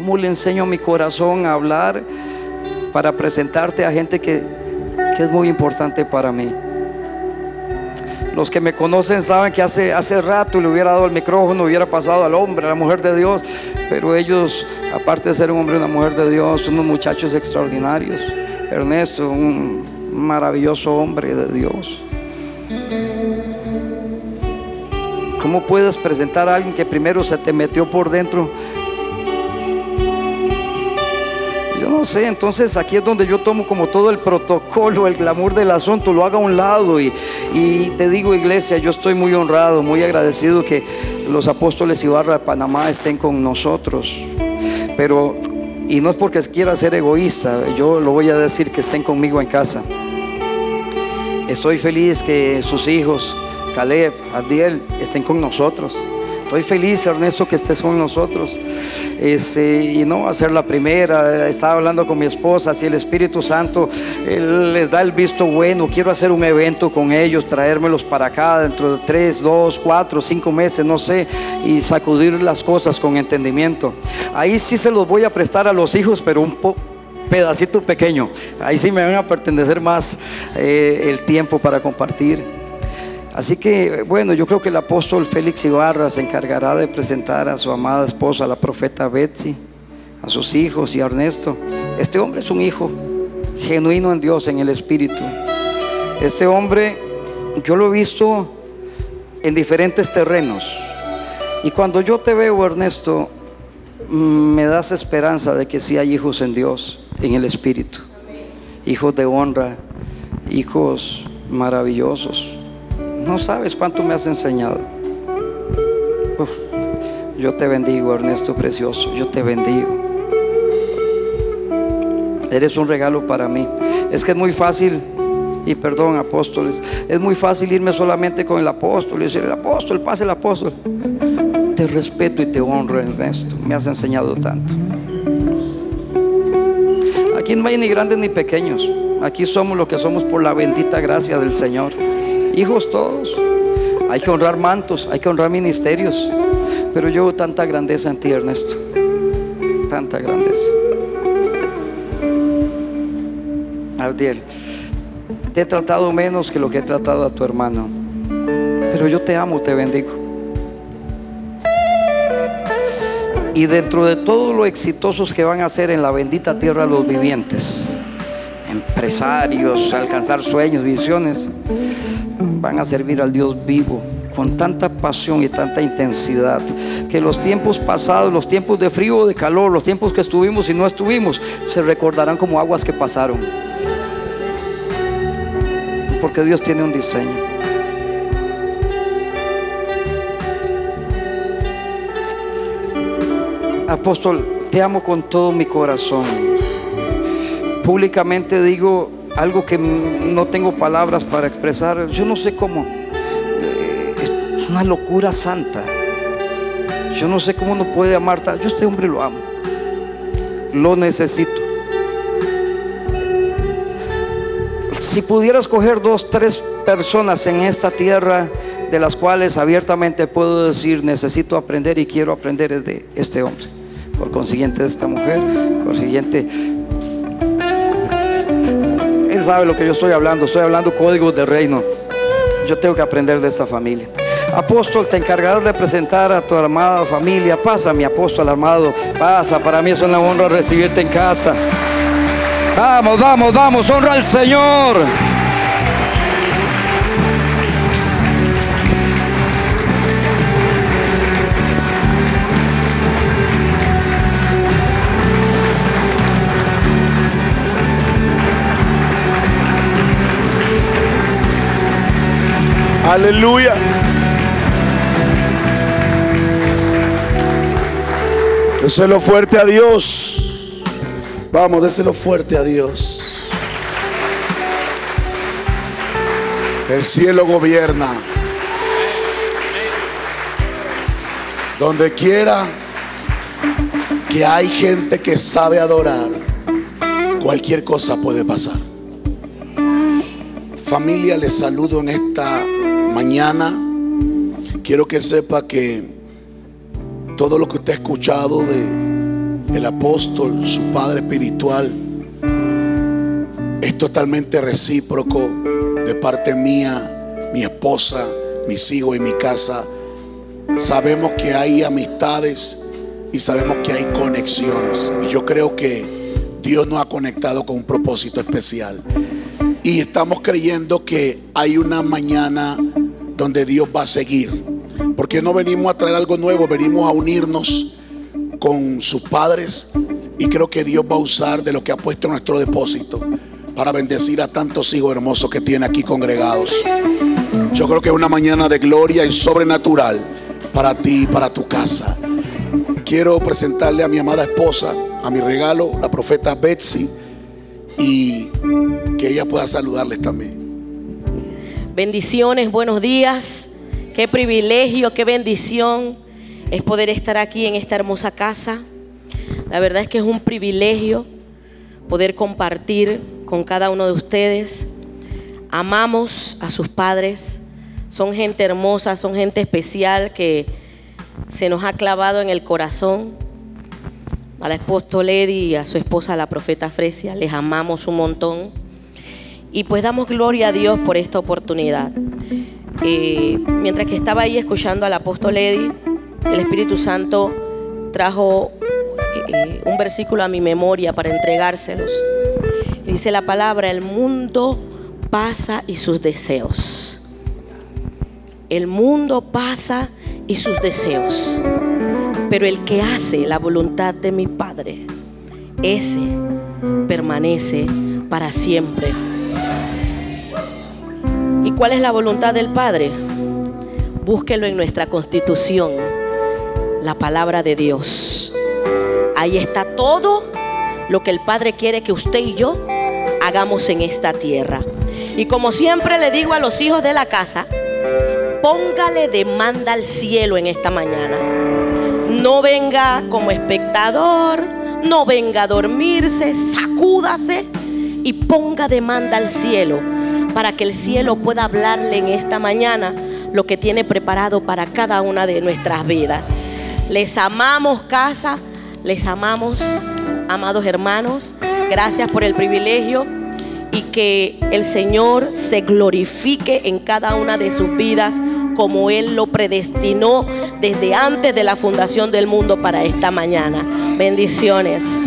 cómo le enseño mi corazón a hablar para presentarte a gente que, que es muy importante para mí. Los que me conocen saben que hace, hace rato le hubiera dado el micrófono, hubiera pasado al hombre, a la mujer de Dios, pero ellos, aparte de ser un hombre y una mujer de Dios, son unos muchachos extraordinarios. Ernesto, un maravilloso hombre de Dios. ¿Cómo puedes presentar a alguien que primero se te metió por dentro no sé, entonces aquí es donde yo tomo como todo el protocolo, el glamour del asunto, lo hago a un lado y, te digo iglesia, yo estoy muy honrado, muy agradecido que los apóstoles Ibarra de Panamá estén con nosotros, pero, y no es porque quiera ser egoísta, yo lo voy a decir que estén conmigo en casa. Estoy feliz que sus hijos, Caleb, Adiel, estén con nosotros. Estoy feliz, Ernesto, que estés con nosotros. Este, y no va a ser la primera. Estaba hablando con mi esposa, si el Espíritu Santo les da el visto bueno, quiero hacer un evento con ellos, traérmelos para acá dentro de tres, dos, cuatro, cinco meses, no sé, y sacudir las cosas con entendimiento. Ahí sí se los voy a prestar a los hijos, pero un pedacito pequeño. Ahí sí me van a pertenecer más eh, el tiempo para compartir. Así que, bueno, yo creo que el apóstol Félix Ibarra se encargará de presentar a su amada esposa, la profeta Betsy, a sus hijos y a Ernesto. Este hombre es un hijo genuino en Dios, en el Espíritu. Este hombre, yo lo he visto en diferentes terrenos. Y cuando yo te veo, Ernesto, mm, me das esperanza de que sí hay hijos en Dios, en el Espíritu. Hijos de honra, hijos maravillosos. No sabes cuánto me has enseñado. yo te bendigo, Ernesto Precioso. Yo te bendigo. Eres un regalo para mí. Es que es muy fácil, y perdón, apóstoles, es muy fácil irme solamente con el apóstol y decir, el apóstol, pase el apóstol. Te respeto y te honro, Ernesto. Me has enseñado tanto. Aquí no hay ni grandes ni pequeños. Aquí somos lo que somos por la bendita gracia del Señor hijos todos. Hay que honrar mantos, hay que honrar ministerios. Pero yo veo tanta grandeza en ti, Ernesto. Tanta grandeza. Abdiel, te he tratado menos que lo que he tratado a tu hermano. Pero yo te amo, te bendigo. Y dentro de todo lo exitosos que van a ser en la bendita tierra los vivientes, empresarios, alcanzar sueños, visiones, van a servir al Dios vivo con tanta pasión y tanta intensidad que los tiempos pasados, los tiempos de frío o de calor, los tiempos que estuvimos y no estuvimos, se recordarán como aguas que pasaron. Porque Dios tiene un diseño. Apóstol, te amo con todo mi corazón. Públicamente digo, algo que no tengo palabras para expresar, yo no sé cómo. Eh, es una locura santa. Yo no sé cómo uno puede amar. Yo este hombre lo amo. Lo necesito. Si pudieras coger dos, tres personas en esta tierra de las cuales abiertamente puedo decir necesito aprender y quiero aprender de este hombre. Por consiguiente de esta mujer, por consiguiente sabe lo que yo estoy hablando. Estoy hablando códigos de reino. Yo tengo que aprender de esa familia. Apóstol, te encargarás de presentar a tu amada familia. Pasa, mi apóstol amado. Pasa. Para mí es una honra recibirte en casa. Vamos, vamos, vamos. Honra al Señor. Aleluya. Déselo fuerte a Dios. Vamos, déselo fuerte a Dios. El cielo gobierna. Donde quiera que hay gente que sabe adorar, cualquier cosa puede pasar. Familia, les saludo en esta mañana, quiero que sepa que todo lo que usted ha escuchado de el apóstol, su padre espiritual, es totalmente recíproco de parte mía, mi esposa, mis hijos y mi casa. Sabemos que hay amistades y sabemos que hay conexiones. Y yo creo que Dios nos ha conectado con un propósito especial. Y estamos creyendo que hay una mañana donde Dios va a seguir. Porque no venimos a traer algo nuevo, venimos a unirnos con sus padres. Y creo que Dios va a usar de lo que ha puesto en nuestro depósito para bendecir a tantos hijos hermosos que tiene aquí congregados. Yo creo que es una mañana de gloria y sobrenatural para ti y para tu casa. Quiero presentarle a mi amada esposa, a mi regalo, la profeta Betsy, y que ella pueda saludarles también. Bendiciones, buenos días. Qué privilegio, qué bendición es poder estar aquí en esta hermosa casa. La verdad es que es un privilegio poder compartir con cada uno de ustedes. Amamos a sus padres. Son gente hermosa, son gente especial que se nos ha clavado en el corazón. A la esposa Lady y a su esposa, la profeta Fresia, les amamos un montón. Y pues damos gloria a Dios por esta oportunidad. Eh, mientras que estaba ahí escuchando al apóstol Lady, el Espíritu Santo trajo eh, un versículo a mi memoria para entregárselos. Dice la palabra, el mundo pasa y sus deseos. El mundo pasa y sus deseos. Pero el que hace la voluntad de mi Padre, ese permanece para siempre. ¿Y cuál es la voluntad del Padre? Búsquelo en nuestra constitución, la palabra de Dios. Ahí está todo lo que el Padre quiere que usted y yo hagamos en esta tierra. Y como siempre le digo a los hijos de la casa, póngale demanda al cielo en esta mañana. No venga como espectador, no venga a dormirse, sacúdase y ponga demanda al cielo para que el cielo pueda hablarle en esta mañana lo que tiene preparado para cada una de nuestras vidas. Les amamos casa, les amamos, amados hermanos. Gracias por el privilegio y que el Señor se glorifique en cada una de sus vidas como Él lo predestinó desde antes de la fundación del mundo para esta mañana. Bendiciones.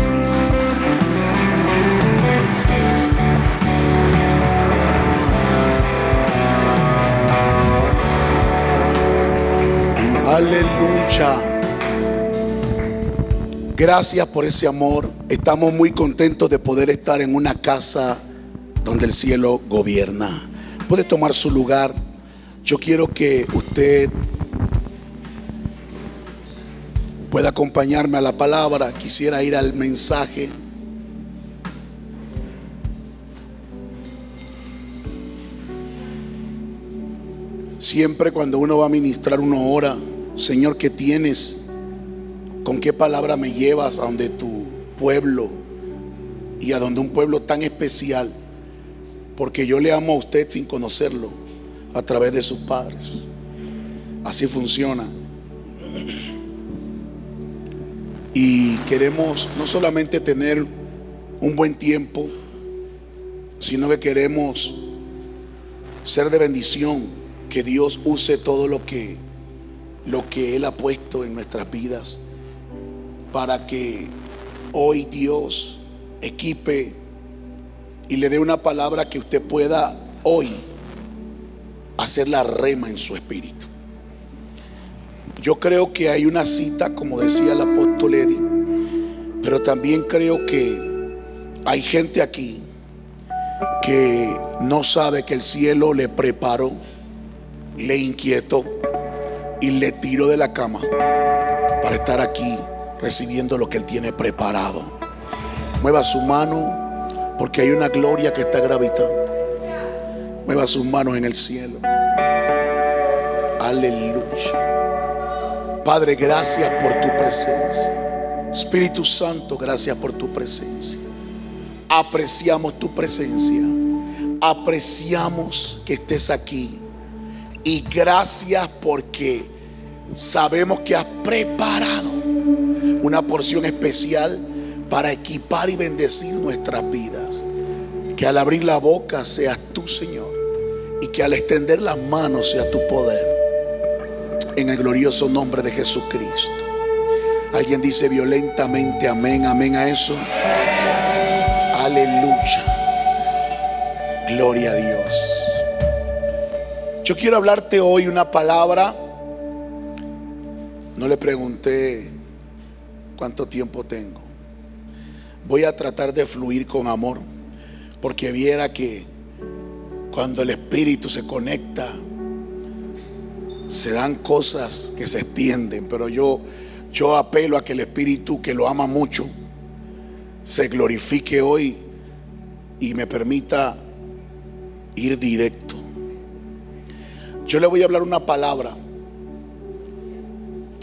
Gracias por ese amor. Estamos muy contentos de poder estar en una casa donde el cielo gobierna. Puede tomar su lugar. Yo quiero que usted pueda acompañarme a la palabra. Quisiera ir al mensaje. Siempre cuando uno va a ministrar una hora, Señor, ¿qué tienes? ¿Con qué palabra me llevas a donde tu pueblo y a donde un pueblo tan especial? Porque yo le amo a usted sin conocerlo a través de sus padres. Así funciona. Y queremos no solamente tener un buen tiempo, sino que queremos ser de bendición, que Dios use todo lo que lo que él ha puesto en nuestras vidas para que hoy Dios equipe y le dé una palabra que usted pueda hoy hacer la rema en su espíritu. Yo creo que hay una cita, como decía el apóstol Eddie, pero también creo que hay gente aquí que no sabe que el cielo le preparó, le inquietó y le tiró de la cama para estar aquí recibiendo lo que Él tiene preparado. Mueva su mano porque hay una gloria que está gravitando. Mueva sus manos en el cielo. Aleluya. Padre, gracias por tu presencia. Espíritu Santo, gracias por tu presencia. Apreciamos tu presencia. Apreciamos que estés aquí. Y gracias porque sabemos que has preparado una porción especial para equipar y bendecir nuestras vidas. Que al abrir la boca seas tú, Señor, y que al extender las manos sea tu poder. En el glorioso nombre de Jesucristo. Alguien dice violentamente amén, amén a eso. Aleluya. Gloria a Dios. Yo quiero hablarte hoy una palabra. No le pregunté cuánto tiempo tengo. Voy a tratar de fluir con amor, porque viera que cuando el espíritu se conecta, se dan cosas que se extienden, pero yo yo apelo a que el espíritu que lo ama mucho se glorifique hoy y me permita ir directo. Yo le voy a hablar una palabra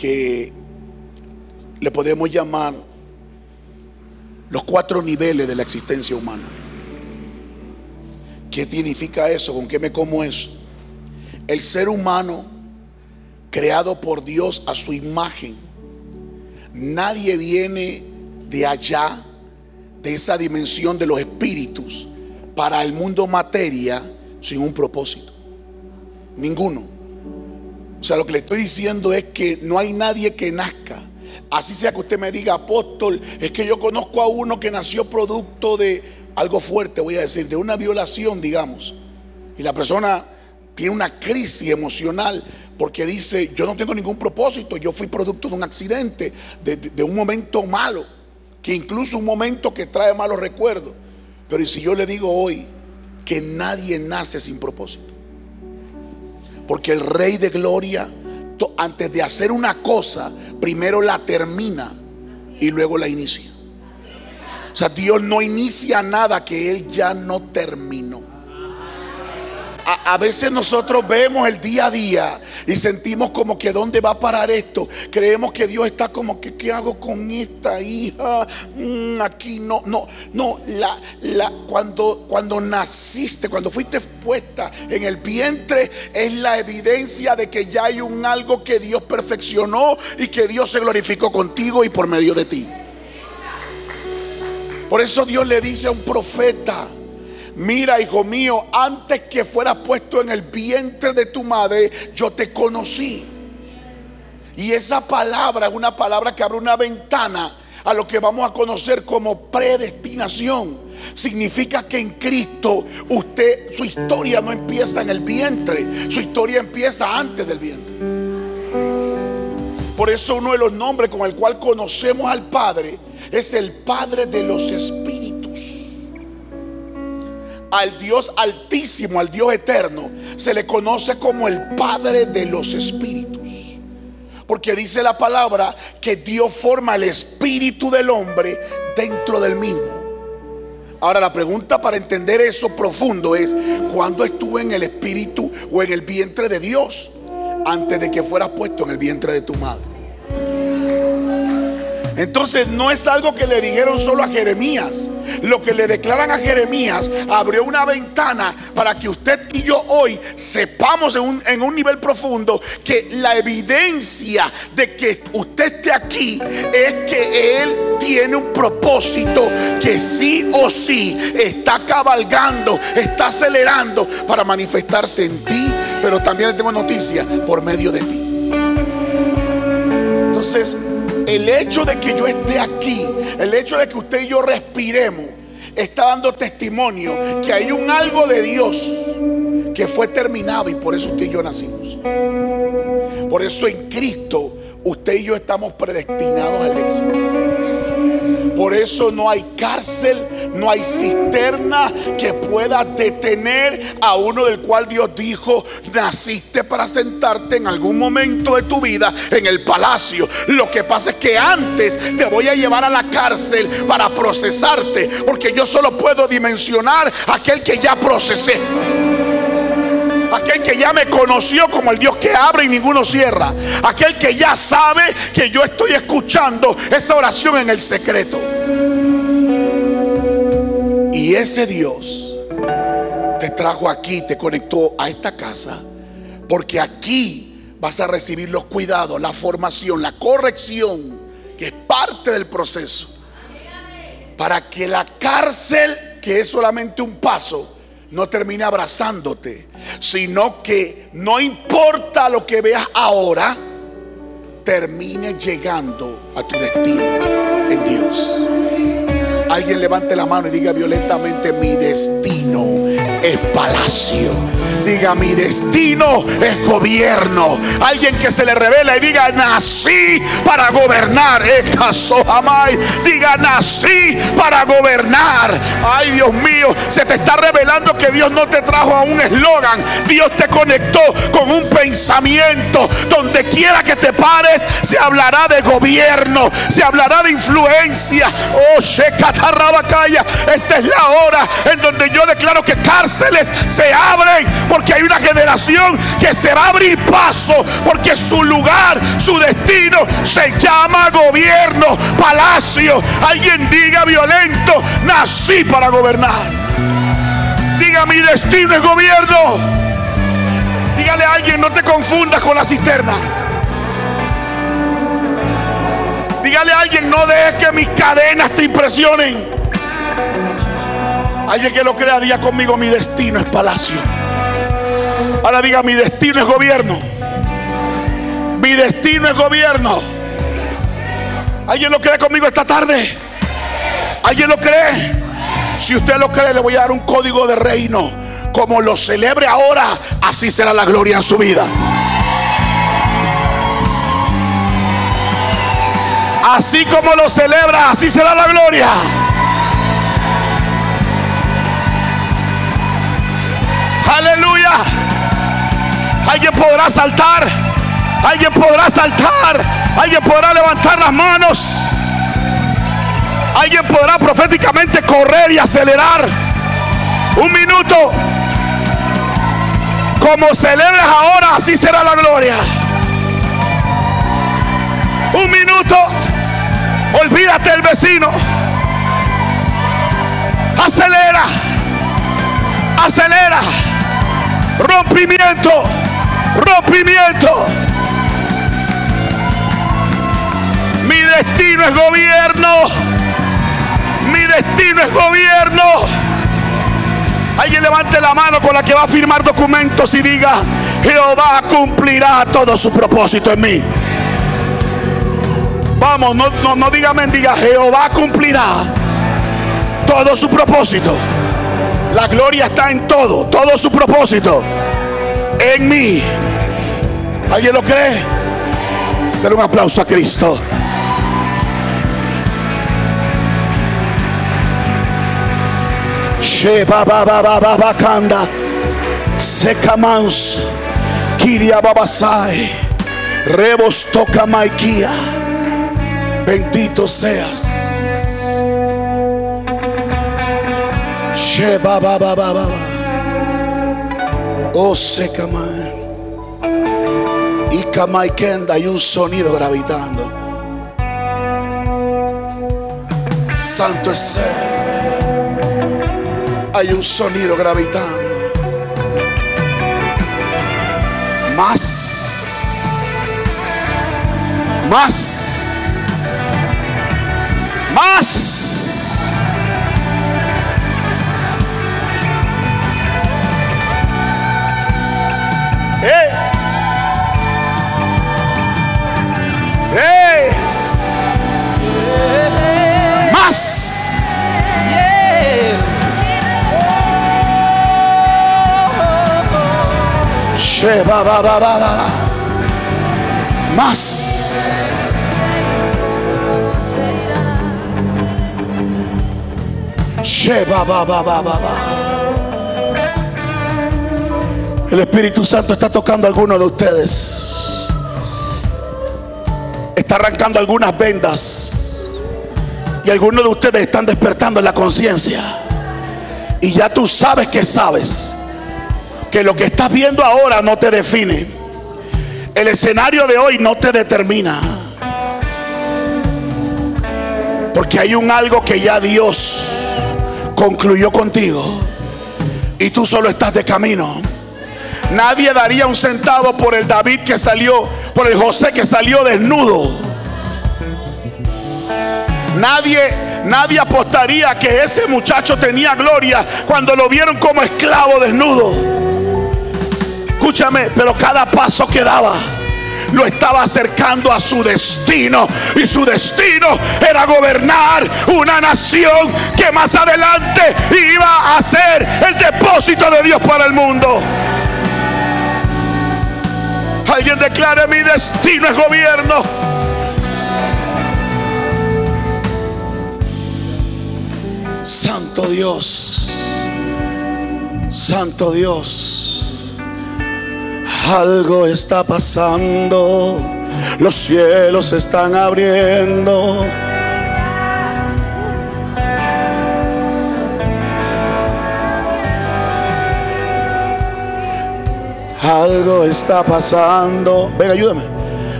que le podemos llamar los cuatro niveles de la existencia humana. ¿Qué significa eso? ¿Con qué me como eso? El ser humano, creado por Dios a su imagen, nadie viene de allá, de esa dimensión de los espíritus, para el mundo materia sin un propósito. Ninguno. O sea, lo que le estoy diciendo es que no hay nadie que nazca. Así sea que usted me diga, apóstol, es que yo conozco a uno que nació producto de algo fuerte, voy a decir, de una violación, digamos. Y la persona tiene una crisis emocional porque dice, yo no tengo ningún propósito, yo fui producto de un accidente, de, de un momento malo, que incluso un momento que trae malos recuerdos. Pero ¿y si yo le digo hoy que nadie nace sin propósito? Porque el rey de gloria, antes de hacer una cosa, primero la termina y luego la inicia. O sea, Dios no inicia nada que Él ya no a, veces nosotros vemos el día a día y sentimos como que dónde va a parar esto. Creemos que Dios está como que qué hago con esta hija. Mm, aquí no, no, no. La, la, cuando, cuando naciste, cuando fuiste puesta en el vientre, es la evidencia de que ya hay un algo que Dios perfeccionó y que Dios se glorificó contigo y por medio de ti. Por eso Dios le dice a un profeta, mira hijo mío, antes que fueras puesto en el vientre de tu madre, yo te conocí. Y esa palabra es una palabra que abre una ventana a lo que vamos a conocer como predestinación. Significa que en Cristo usted, su historia no empieza en el vientre, su historia empieza antes del vientre. Por eso uno de los nombres con el cual conocemos al Padre es el Padre de los Espíritus al Dios altísimo, al Dios eterno, se le conoce como el Padre de los Espíritus. Porque dice la palabra que Dios forma el espíritu del hombre dentro del mismo. Ahora la pregunta para entender eso profundo es, ¿cuándo estuve en el espíritu o en el vientre de Dios? Antes de que fueras puesto en el vientre de tu madre. Entonces no es algo que le dijeron solo a Jeremías. Lo que le declaran a Jeremías abrió una ventana para que usted y yo hoy sepamos en un, en un nivel profundo que la evidencia de que usted esté aquí es que Él tiene un propósito que sí o sí está cabalgando, está acelerando para manifestarse en ti, pero también le tengo noticia por medio de ti. Entonces, el hecho de que yo esté aquí, el hecho de que usted y yo respiremos, está dando testimonio que hay un algo de Dios que fue terminado y por eso usted y yo nacimos. Por eso en Cristo usted y yo estamos predestinados al éxito. Por eso no hay cárcel, no hay cisterna que pueda detener a uno del cual Dios dijo, naciste para sentarte en algún momento de tu vida en el palacio. Lo que pasa es que antes te voy a llevar a la cárcel para procesarte, porque yo solo puedo dimensionar aquel que ya procesé. Aquel que ya me conoció como el Dios que abre y ninguno cierra. Aquel que ya sabe que yo estoy escuchando esa oración en el secreto. Y ese Dios te trajo aquí, te conectó a esta casa, porque aquí vas a recibir los cuidados, la formación, la corrección que es parte del proceso. Para que la cárcel, que es solamente un paso, no termine abrazándote, sino que no importa lo que veas ahora, termine llegando a tu destino en Dios. Alguien levante la mano y diga violentamente, mi destino es palacio. Diga, mi destino es gobierno. Alguien que se le revela y diga, nací para gobernar. Diga, nací para gobernar. Ay, Dios mío, se te está revelando que Dios no te trajo a un eslogan. Dios te conectó con un pensamiento. Donde quiera que te pares, se hablará de gobierno, se hablará de influencia. Oh, esta es la hora en donde yo declaro que cárceles se abren porque hay una generación que se va a abrir paso porque su lugar, su destino se llama gobierno, palacio. Alguien diga violento, nací para gobernar. Diga mi destino es gobierno. Dígale a alguien, no te confundas con la cisterna. Dígale a alguien, no dejes que mis cadenas te impresionen. Alguien que lo crea, diga conmigo, mi destino es palacio. Ahora diga, mi destino es gobierno. Mi destino es gobierno. ¿Alguien lo cree conmigo esta tarde? ¿Alguien lo cree? Si usted lo cree, le voy a dar un código de reino. Como lo celebre ahora, así será la gloria en su vida. Así como lo celebra, así será la gloria. Aleluya. Alguien podrá saltar. Alguien podrá saltar. Alguien podrá levantar las manos. Alguien podrá proféticamente correr y acelerar. Un minuto. Como celebras ahora, así será la gloria. Un minuto. Olvídate del vecino. Acelera. Acelera. Rompimiento. Rompimiento. Mi destino es gobierno. Mi destino es gobierno. Alguien levante la mano con la que va a firmar documentos y diga, Jehová cumplirá todo su propósito en mí. Vamos, no, no, no diga mendiga. Jehová cumplirá todo su propósito. La gloria está en todo, todo su propósito. En mí. ¿Alguien lo cree? Dale un aplauso a Cristo. Sheba baba baba bakanda. Sekamans. Kiria babasai. Rebos toca maikia. Bendito seas. Sheba baba baba. Oh Sekaman. Y Kamaikenda hay un sonido gravitando. Santo es Él. Hay un sonido gravitando. Más. Más. Más. ¡Hey! ¡Hey! Más. Sheba, El Espíritu Santo está tocando a algunos de ustedes. Está arrancando algunas vendas. Y algunos de ustedes están despertando en la conciencia. Y ya tú sabes que sabes que lo que estás viendo ahora no te define. El escenario de hoy no te determina. Porque hay un algo que ya Dios concluyó contigo. Y tú solo estás de camino. Nadie daría un centavo por el David que salió, por el José que salió desnudo. Nadie, nadie apostaría que ese muchacho tenía gloria cuando lo vieron como esclavo desnudo. Escúchame, pero cada paso que daba lo estaba acercando a su destino. Y su destino era gobernar una nación que más adelante iba a ser el depósito de Dios para el mundo. Alguien declare mi destino es gobierno. Santo Dios, Santo Dios, algo está pasando, los cielos están abriendo. Algo está pasando. Venga, ayúdame.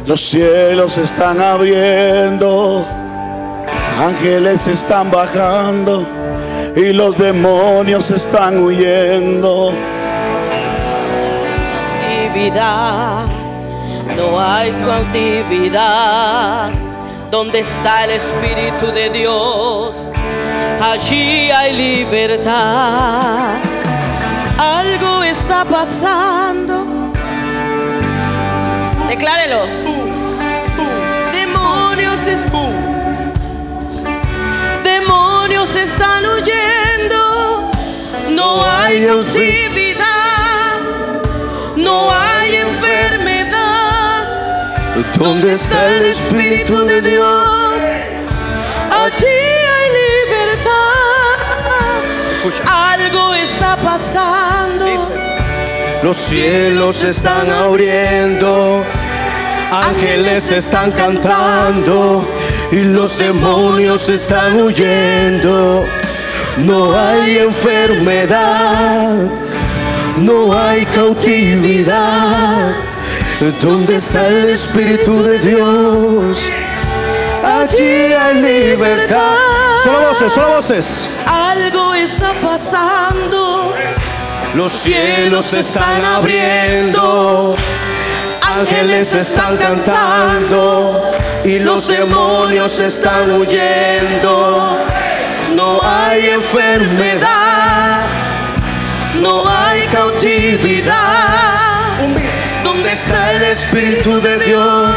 Los cielos están abriendo. Ángeles están bajando. Y los demonios están huyendo. Cautividad, no hay cautividad. Donde está el Espíritu de Dios, allí hay libertad. Algo está pasando. Declárelo. Demonios, es- demonios están huyendo. No hay cautividad. No hay ¿Dónde está el Espíritu de Dios? Allí hay libertad. Algo está pasando. Los cielos están abriendo, ángeles están cantando y los demonios están huyendo. No hay enfermedad, no hay cautividad. ¿Dónde está el Espíritu de Dios? Allí hay libertad. Solo voces, solo voces. Algo está pasando. Los cielos se están abriendo, ángeles están cantando y los demonios están huyendo. No hay enfermedad, no hay cautividad. ¿Dónde está el Espíritu de Dios?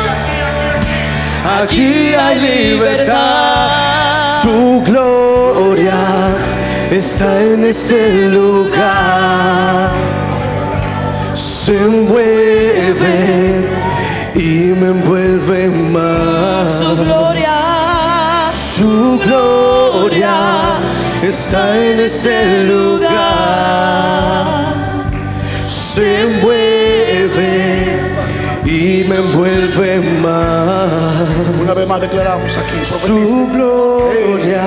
Allí hay libertad. Su gloria está en este lugar. Se mueve y me envuelve más. Su gloria. Su gloria está en este lugar. Se Una vez más declaramos aquí. Su gloria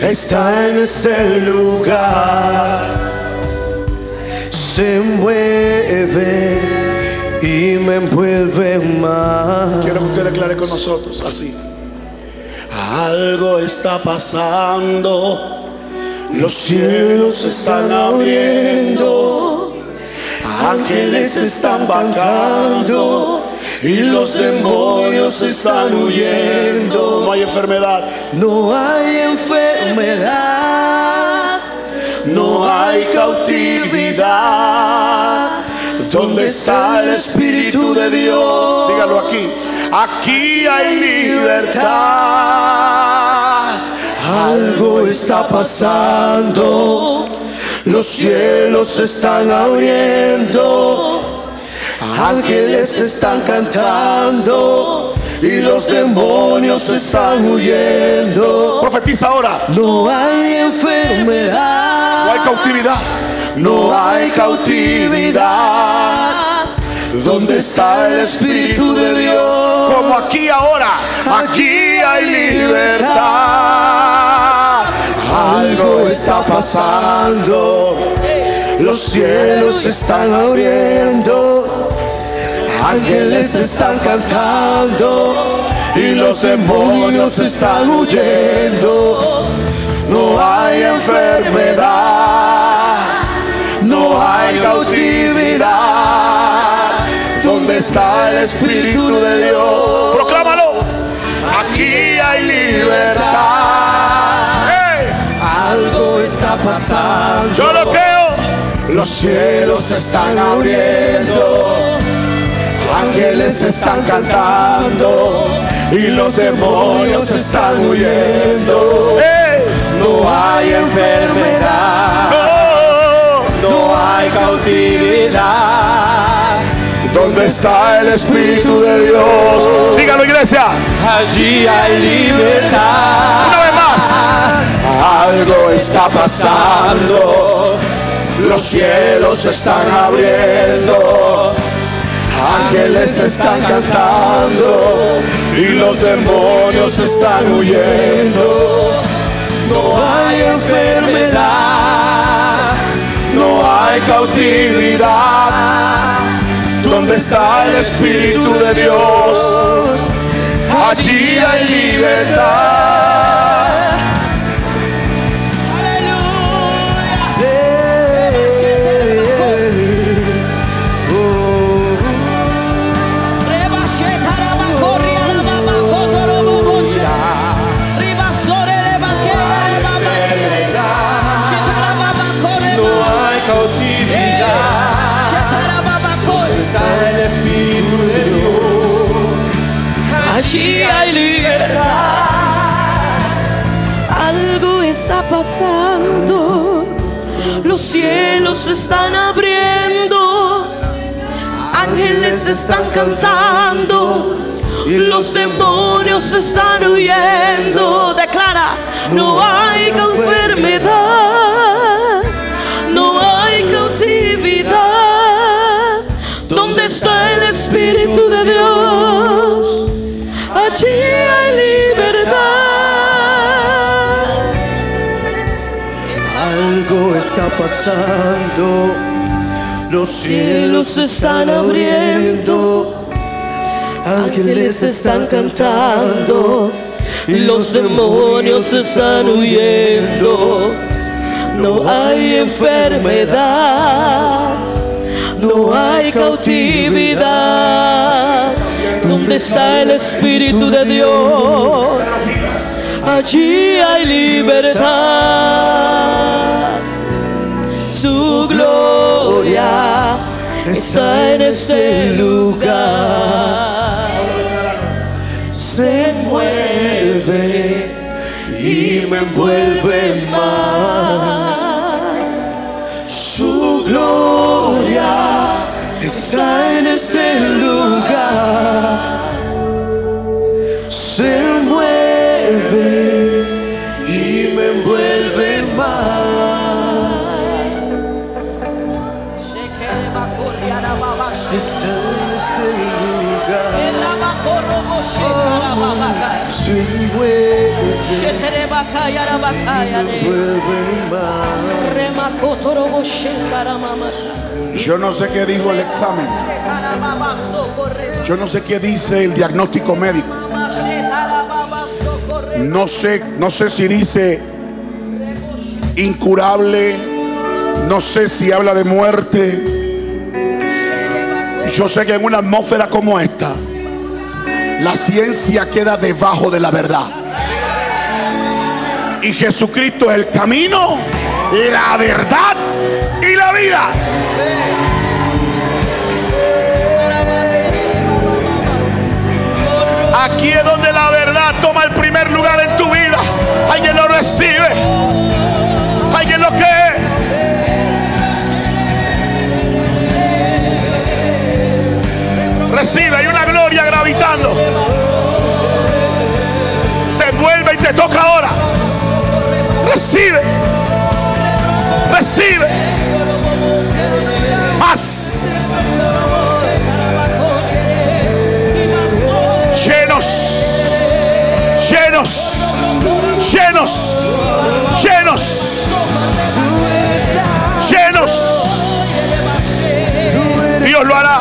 está en ese lugar. Se mueve y me envuelve más. Quiero que usted declare con nosotros así. Algo está pasando. Los cielos se están abriendo. Ángeles están bajando. Y los demonios están huyendo. No hay enfermedad. No hay enfermedad, No hay cautividad. ¿Dónde está el Espíritu de Dios? Dígalo aquí. Aquí hay libertad. algo está pasando. Los cielos se están abriendo, ángeles están cantando y los demonios están huyendo. Profetiza ahora. No hay enfermedad, No hay cautividad. no hay cautividad. ¿Dónde está el Espíritu de Dios? Como aquí ahora. Aquí hay libertad. Algo está pasando, los cielos están abriendo, ángeles están cantando y los demonios están huyendo. No hay enfermedad, no hay cautividad. ¿Dónde está el Espíritu de Dios? Proclámalo. Aquí hay libertad. Algo está pasando. Yo lo creo. Los cielos se están abriendo Ángeles están cantando y los demonios están huyendo. No hay enfermedad, no hay cautividad. ¿Dónde está el Espíritu de Dios? Dígalo iglesia. Allí hay libertad. Una vez más. Algo está pasando. Los cielos se están abriendo. Ángeles están cantando y los demonios están huyendo. No hay enfermedad, no hay cautividad. ¿Dónde está el Espíritu de Dios? Allí hay libertad. Están cantando. Los demonios están huyendo. Declara, no hay enfermedad. No hay cautividad. ¿Dónde está el Espíritu de Dios? Allí hay libertad. Algo está pasando. Los cielos se están abriendo. Ángeles están cantando. Y los demonios están huyendo. No hay enfermedad. No hay cautividad. ¿Dónde está el Espíritu de Dios? Allí hay libertad. Su gloria está en este lugar. Se mueve y me envuelve más. Su gloria está en Yo no sé qué dijo el examen. Yo no sé qué dice el diagnóstico médico. No sé, no sé si dice incurable. No sé si habla de muerte. Yo sé que en una atmósfera como esta, la ciencia queda debajo de la verdad. Y Jesucristo es el camino, la verdad y la vida. Aquí es donde la verdad toma el primer lugar en tu vida. Alguien lo recibe. Alguien lo cree. Recibe, hay una gloria gravitando. Te envuelve y te toca ahora. Recibe. Recibe. Más. Llenos. Llenos. Llenos. Llenos. Llenos. Dios lo hará.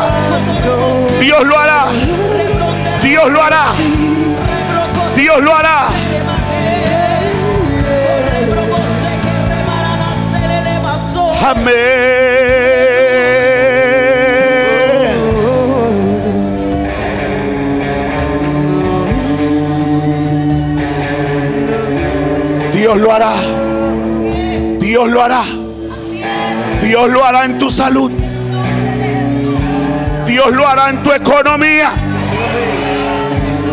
Dios lo hará. Dios lo hará. Dios lo hará. Amén. Dios lo hará. Dios lo hará. Dios lo hará en tu salud. Dios lo hará en tu economía.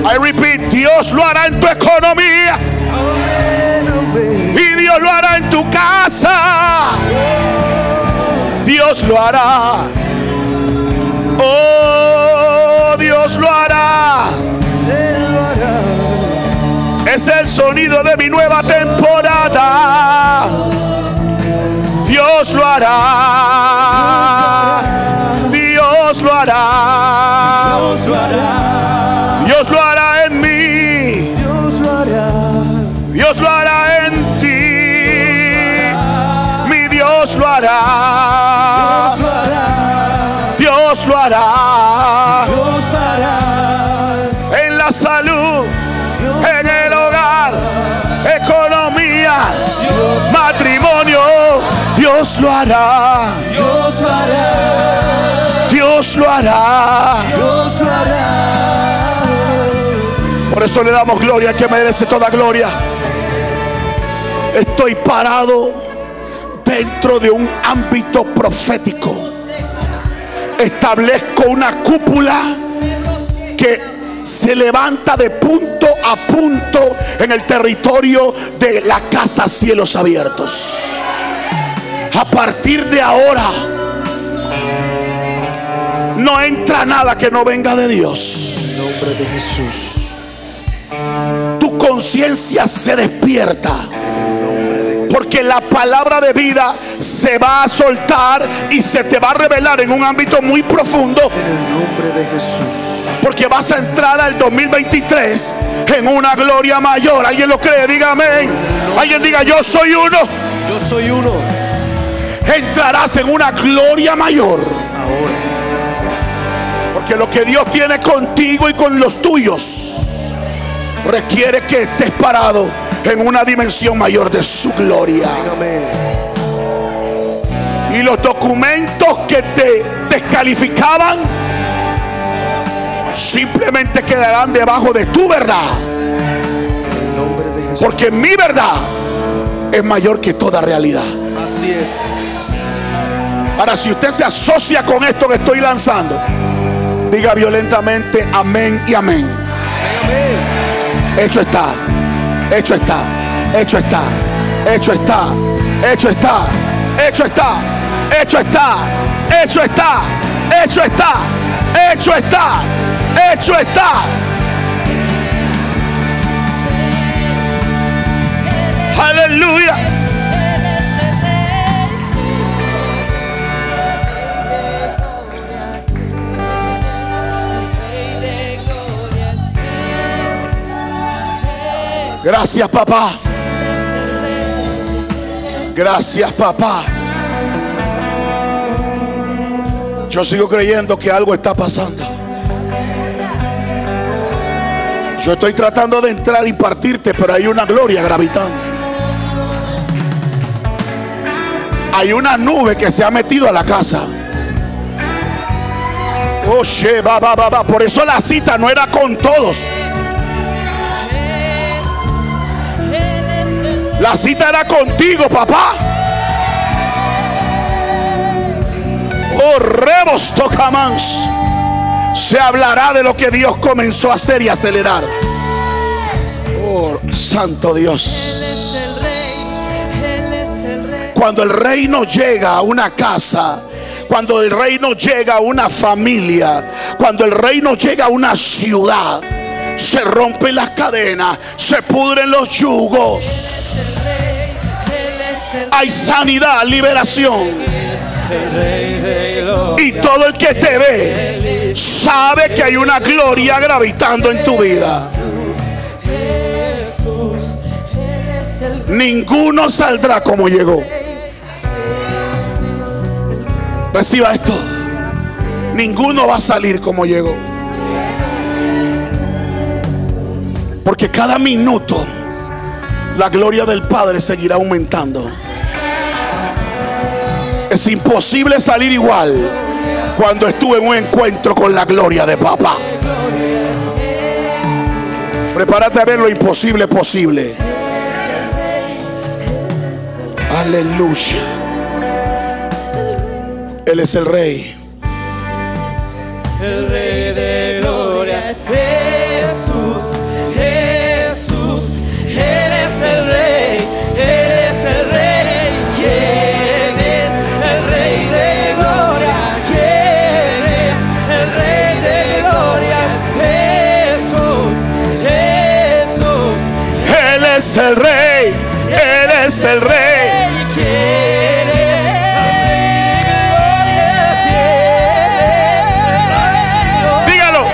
I repeat, Dios lo hará en tu economía. Y Dios lo hará en tu casa. Dios lo hará. Oh, Dios lo hará. Es el sonido de mi nueva temporada. Dios lo hará. Dios lo hará. Dios lo hará. Dios lo hará. En la salud, en el hogar, economía, matrimonio. Dios lo hará. Dios lo hará. Por eso le damos gloria que merece toda gloria. Estoy parado dentro de un ámbito profético. Establezco una cúpula que se levanta de punto a punto en el territorio de la casa cielos abiertos. A partir de ahora no entra nada que no venga de Dios. nombre de Jesús. tu conciencia se despierta. Porque la palabra de vida se va a soltar y se te va a revelar en un ámbito muy profundo. En el nombre de Jesús. Porque vas a entrar al 2023 en una gloria mayor. ¿Alguien lo cree? Diga amén. Alguien diga yo soy uno. Yo soy uno. Entrarás en una gloria mayor. Ahora. Porque lo que Dios tiene contigo y con los tuyos requiere que estés parado en una dimensión mayor de su gloria. Y los documentos que te descalificaban simplemente quedarán debajo de tu verdad. Porque mi verdad es mayor que toda realidad. Así es. Ahora, si usted se asocia con esto que estoy lanzando, diga violentamente amén y amén. Hecho está, hecho está, hecho está, hecho está, hecho está, hecho está, hecho está, hecho está, hecho está, hecho está, hecho está. Aleluya. Gracias, papá. Gracias, papá. Yo sigo creyendo que algo está pasando. Yo estoy tratando de entrar y partirte, pero hay una gloria gravitando. Hay una nube que se ha metido a la casa. Oh, she, va, va, va, va. Por eso la cita no era con todos. La cita era contigo, papá. Oh, rebos tocamans. Se hablará de lo que Dios comenzó a hacer y acelerar. Oh, santo Dios. Cuando el reino llega a una casa, cuando el reino llega a una familia, cuando el reino llega a una ciudad, se rompen las cadenas, se pudren los yugos. Hay sanidad, liberación. Y todo el que te ve sabe que hay una gloria gravitando en tu vida. Ninguno saldrá como llegó. Reciba esto. Ninguno va a salir como llegó. Porque cada minuto la gloria del Padre seguirá aumentando. Es imposible salir igual cuando estuve en un encuentro con la gloria de papá. Prepárate a ver lo imposible posible. Aleluya. Él es el rey. El Rey es el rey. Él es el rey. ¿Quién es Dígalo.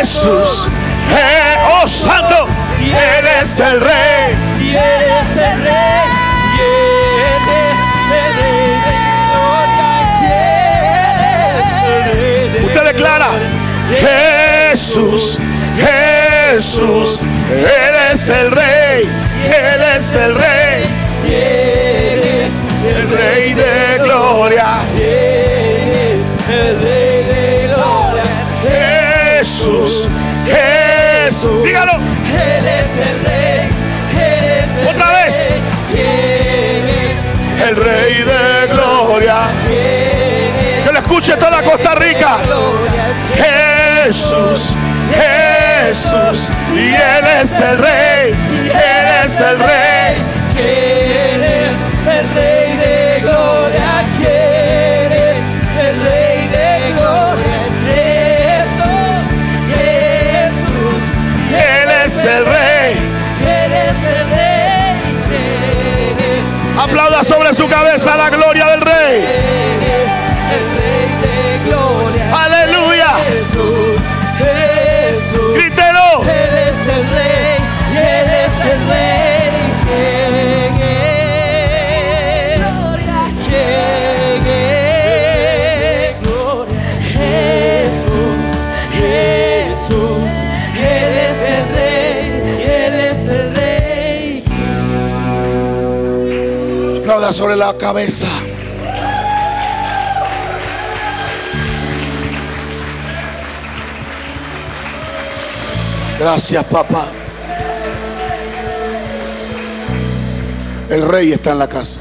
Jesús. Je- oh santo. Él es el rey. Y eres el rey, Usted declara. Jesús. Jesús. Él es el rey. Gloria. eres el rey de gloria. Jesús. Jesús. Dígalo. Él es el rey, el Otra vez. y eres El rey de gloria. Que lo escuche toda Costa Rica. Jesús, Jesús, y Él es el rey, y Él es el rey. Sobre la cabeza. Gracias, papá. El rey está en la casa.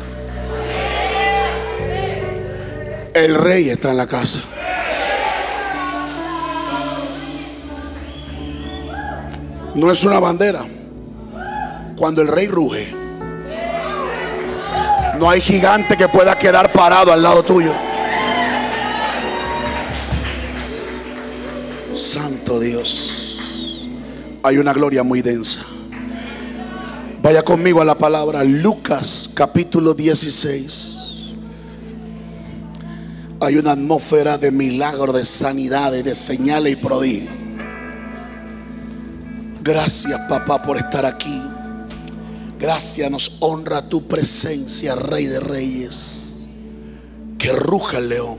El rey está en la casa. No es una bandera. Cuando el rey ruge, no hay gigante que pueda quedar parado al lado tuyo. Santo Dios. Hay una gloria muy densa. Vaya conmigo a la palabra Lucas capítulo 16. Hay una atmósfera de milagro, de sanidades, de señales y prodigios. Gracias papá por estar aquí. Gracias, nos honra tu presencia, Rey de Reyes. Que ruja el león.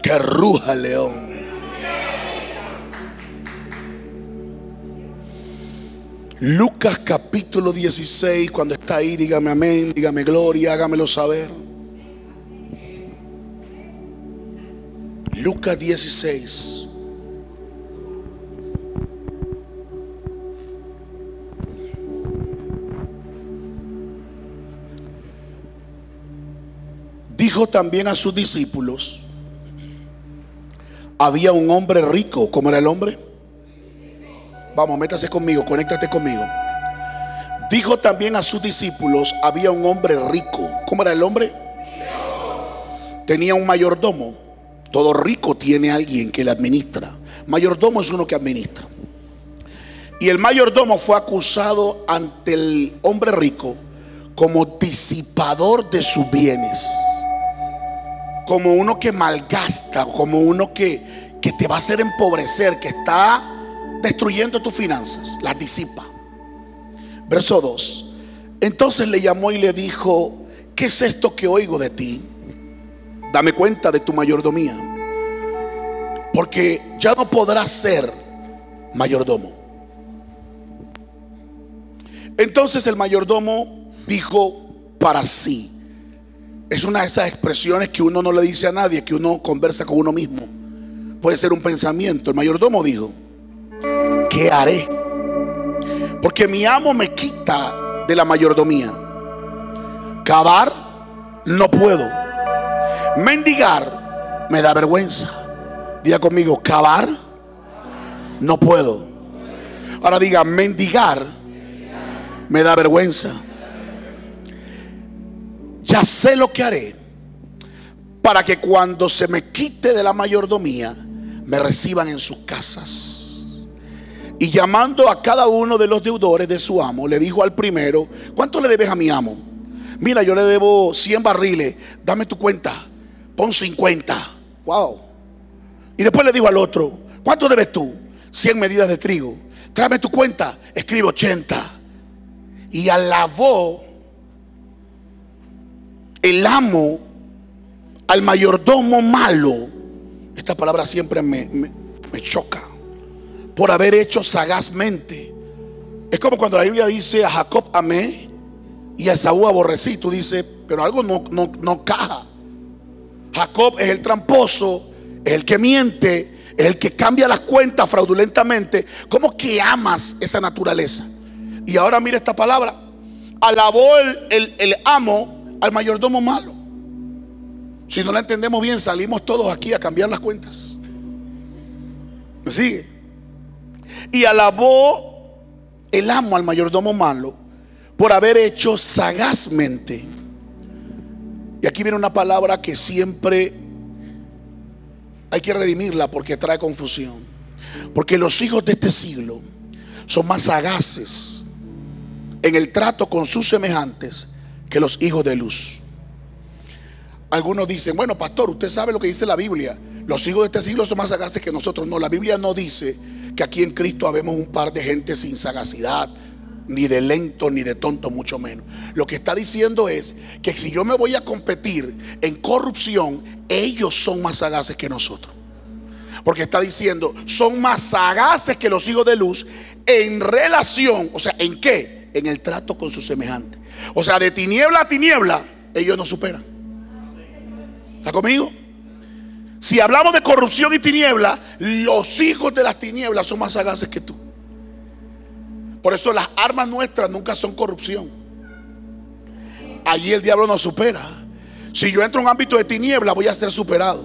Que ruja el león. Lucas capítulo 16, cuando está ahí, dígame amén, dígame gloria, hágamelo saber. Lucas 16. Dijo también a sus discípulos, había un hombre rico, ¿cómo era el hombre? Vamos, métase conmigo, conéctate conmigo. Dijo también a sus discípulos, había un hombre rico, ¿cómo era el hombre? Tenía un mayordomo. Todo rico tiene alguien que le administra. Mayordomo es uno que administra. Y el mayordomo fue acusado ante el hombre rico como disipador de sus bienes. Como uno que malgasta, como uno que, que te va a hacer empobrecer, que está destruyendo tus finanzas, las disipa. Verso 2. Entonces le llamó y le dijo, ¿qué es esto que oigo de ti? Dame cuenta de tu mayordomía. Porque ya no podrás ser mayordomo. Entonces el mayordomo dijo para sí. Es una de esas expresiones que uno no le dice a nadie, que uno conversa con uno mismo. Puede ser un pensamiento. El mayordomo dijo, ¿qué haré? Porque mi amo me quita de la mayordomía. Cavar no puedo. Mendigar me da vergüenza. Diga conmigo, cavar no puedo. Ahora diga, mendigar me da vergüenza. Ya sé lo que haré para que cuando se me quite de la mayordomía, me reciban en sus casas. Y llamando a cada uno de los deudores de su amo, le dijo al primero, ¿cuánto le debes a mi amo? Mira, yo le debo 100 barriles, dame tu cuenta, pon 50. Wow. Y después le dijo al otro, ¿cuánto debes tú? 100 medidas de trigo. Tráeme tu cuenta, escribe 80. Y alabó el amo al mayordomo malo. Esta palabra siempre me, me- choca. Por haber hecho sagazmente. Es como cuando la Biblia dice a Jacob amé y a Esaú aborrecí. Tú dices, pero algo no, no, no caja. Jacob es el tramposo, es el que miente, es el que cambia las cuentas fraudulentamente. ¿Cómo que amas esa naturaleza? Y ahora mira esta palabra. Alabó el- el amo al mayordomo malo. Si no la entendemos bien, salimos todos aquí a cambiar las cuentas. ¿Me sigue? Y alabó el amo al mayordomo malo por haber hecho sagazmente. Y aquí viene una palabra que siempre hay que redimirla porque trae confusión. Porque los hijos de este siglo son más sagaces en el trato con sus semejantes que los hijos de luz. Algunos dicen, bueno, pastor, usted sabe lo que dice la Biblia. Los hijos de este siglo son más sagaces que nosotros. No, la Biblia no dice que aquí en Cristo habemos un par de gente sin sagacidad, ni de lento, ni de tonto, mucho menos. Lo que está diciendo es que si yo me voy a competir en corrupción, ellos son más sagaces que nosotros. Porque está diciendo, son más sagaces que los hijos de luz en relación, o sea, ¿en qué? En el trato con sus semejantes. O sea, de tiniebla a tiniebla, ellos no superan. ¿Está conmigo? Si hablamos de corrupción y tiniebla, los hijos de las tinieblas son más sagaces que tú. Por eso las armas nuestras nunca son corrupción. Allí el diablo nos supera. Si yo entro en un ámbito de tiniebla, voy a ser superado.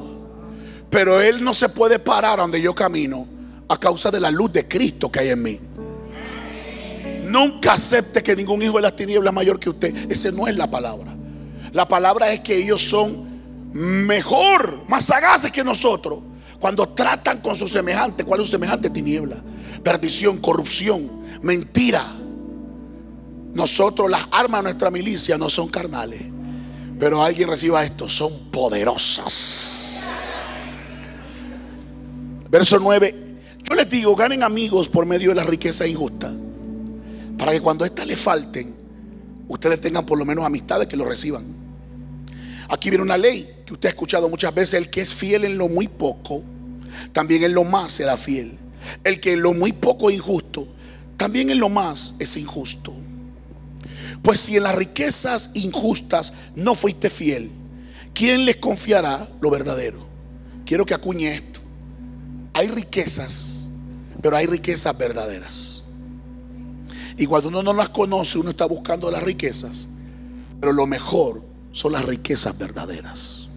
Pero él no se puede parar donde yo camino a causa de la luz de Cristo que hay en mí. Nunca acepte que ningún hijo de las tinieblas mayor que usted. Esa no es la palabra. La palabra es que ellos son mejor, más sagaces que nosotros cuando tratan con su semejante. ¿Cuál es su semejante? Tiniebla, perdición, corrupción, mentira. Nosotros, las armas de nuestra milicia no son carnales. Pero alguien reciba esto, son poderosas. Verso 9. Yo les digo, ganen amigos por medio de la riqueza injusta. Para que cuando éstas les falten, ustedes tengan por lo menos amistades que lo reciban. Aquí viene una ley que usted ha escuchado muchas veces. El que es fiel en lo muy poco, también en lo más será fiel. El que en lo muy poco es injusto, también en lo más es injusto. Pues si en las riquezas injustas no fuiste fiel, ¿quién les confiará lo verdadero? Quiero que acuñe esto. Hay riquezas, pero hay riquezas verdaderas. Y cuando uno no las conoce, uno está buscando las riquezas. Pero lo mejor son las riquezas verdaderas.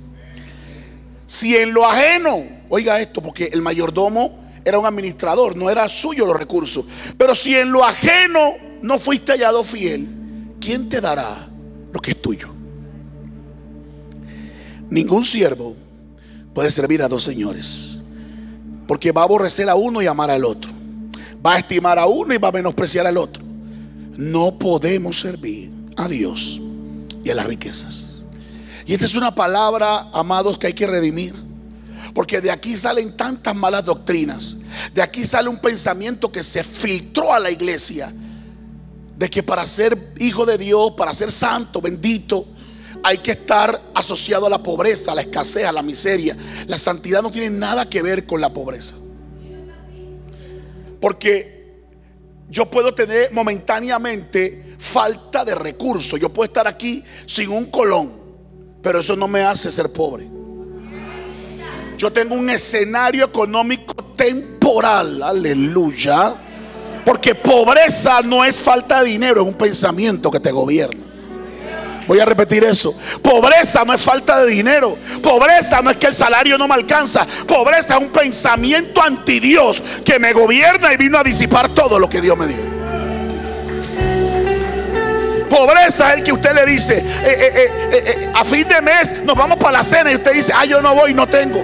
Si en lo ajeno, oiga esto, porque el mayordomo era un administrador, no era suyo los recursos. Pero si en lo ajeno no fuiste hallado fiel, ¿quién te dará lo que es tuyo? Ningún siervo puede servir a dos señores, porque va a aborrecer a uno y amar al otro. Va a estimar a uno y va a menospreciar al otro. No podemos servir a Dios y a las riquezas. Y esta es una palabra, amados, que hay que redimir. Porque de aquí salen tantas malas doctrinas. De aquí sale un pensamiento que se filtró a la iglesia. De que para ser hijo de Dios, para ser santo, bendito, hay que estar asociado a la pobreza, a la escasez, a la miseria. La santidad no tiene nada que ver con la pobreza. Porque yo puedo tener momentáneamente falta de recursos. Yo puedo estar aquí sin un colón, pero eso no me hace ser pobre. Yo tengo un escenario económico temporal, aleluya. Porque pobreza no es falta de dinero, es un pensamiento que te gobierna. Voy a repetir eso. Pobreza no es falta de dinero. Pobreza no es que el salario no me alcanza. Pobreza es un pensamiento anti Dios que me gobierna y vino a disipar todo lo que Dios me dio. Pobreza es el que usted le dice, eh, eh, eh, a fin de mes nos vamos para la cena y usted dice, ah, yo no voy, no tengo.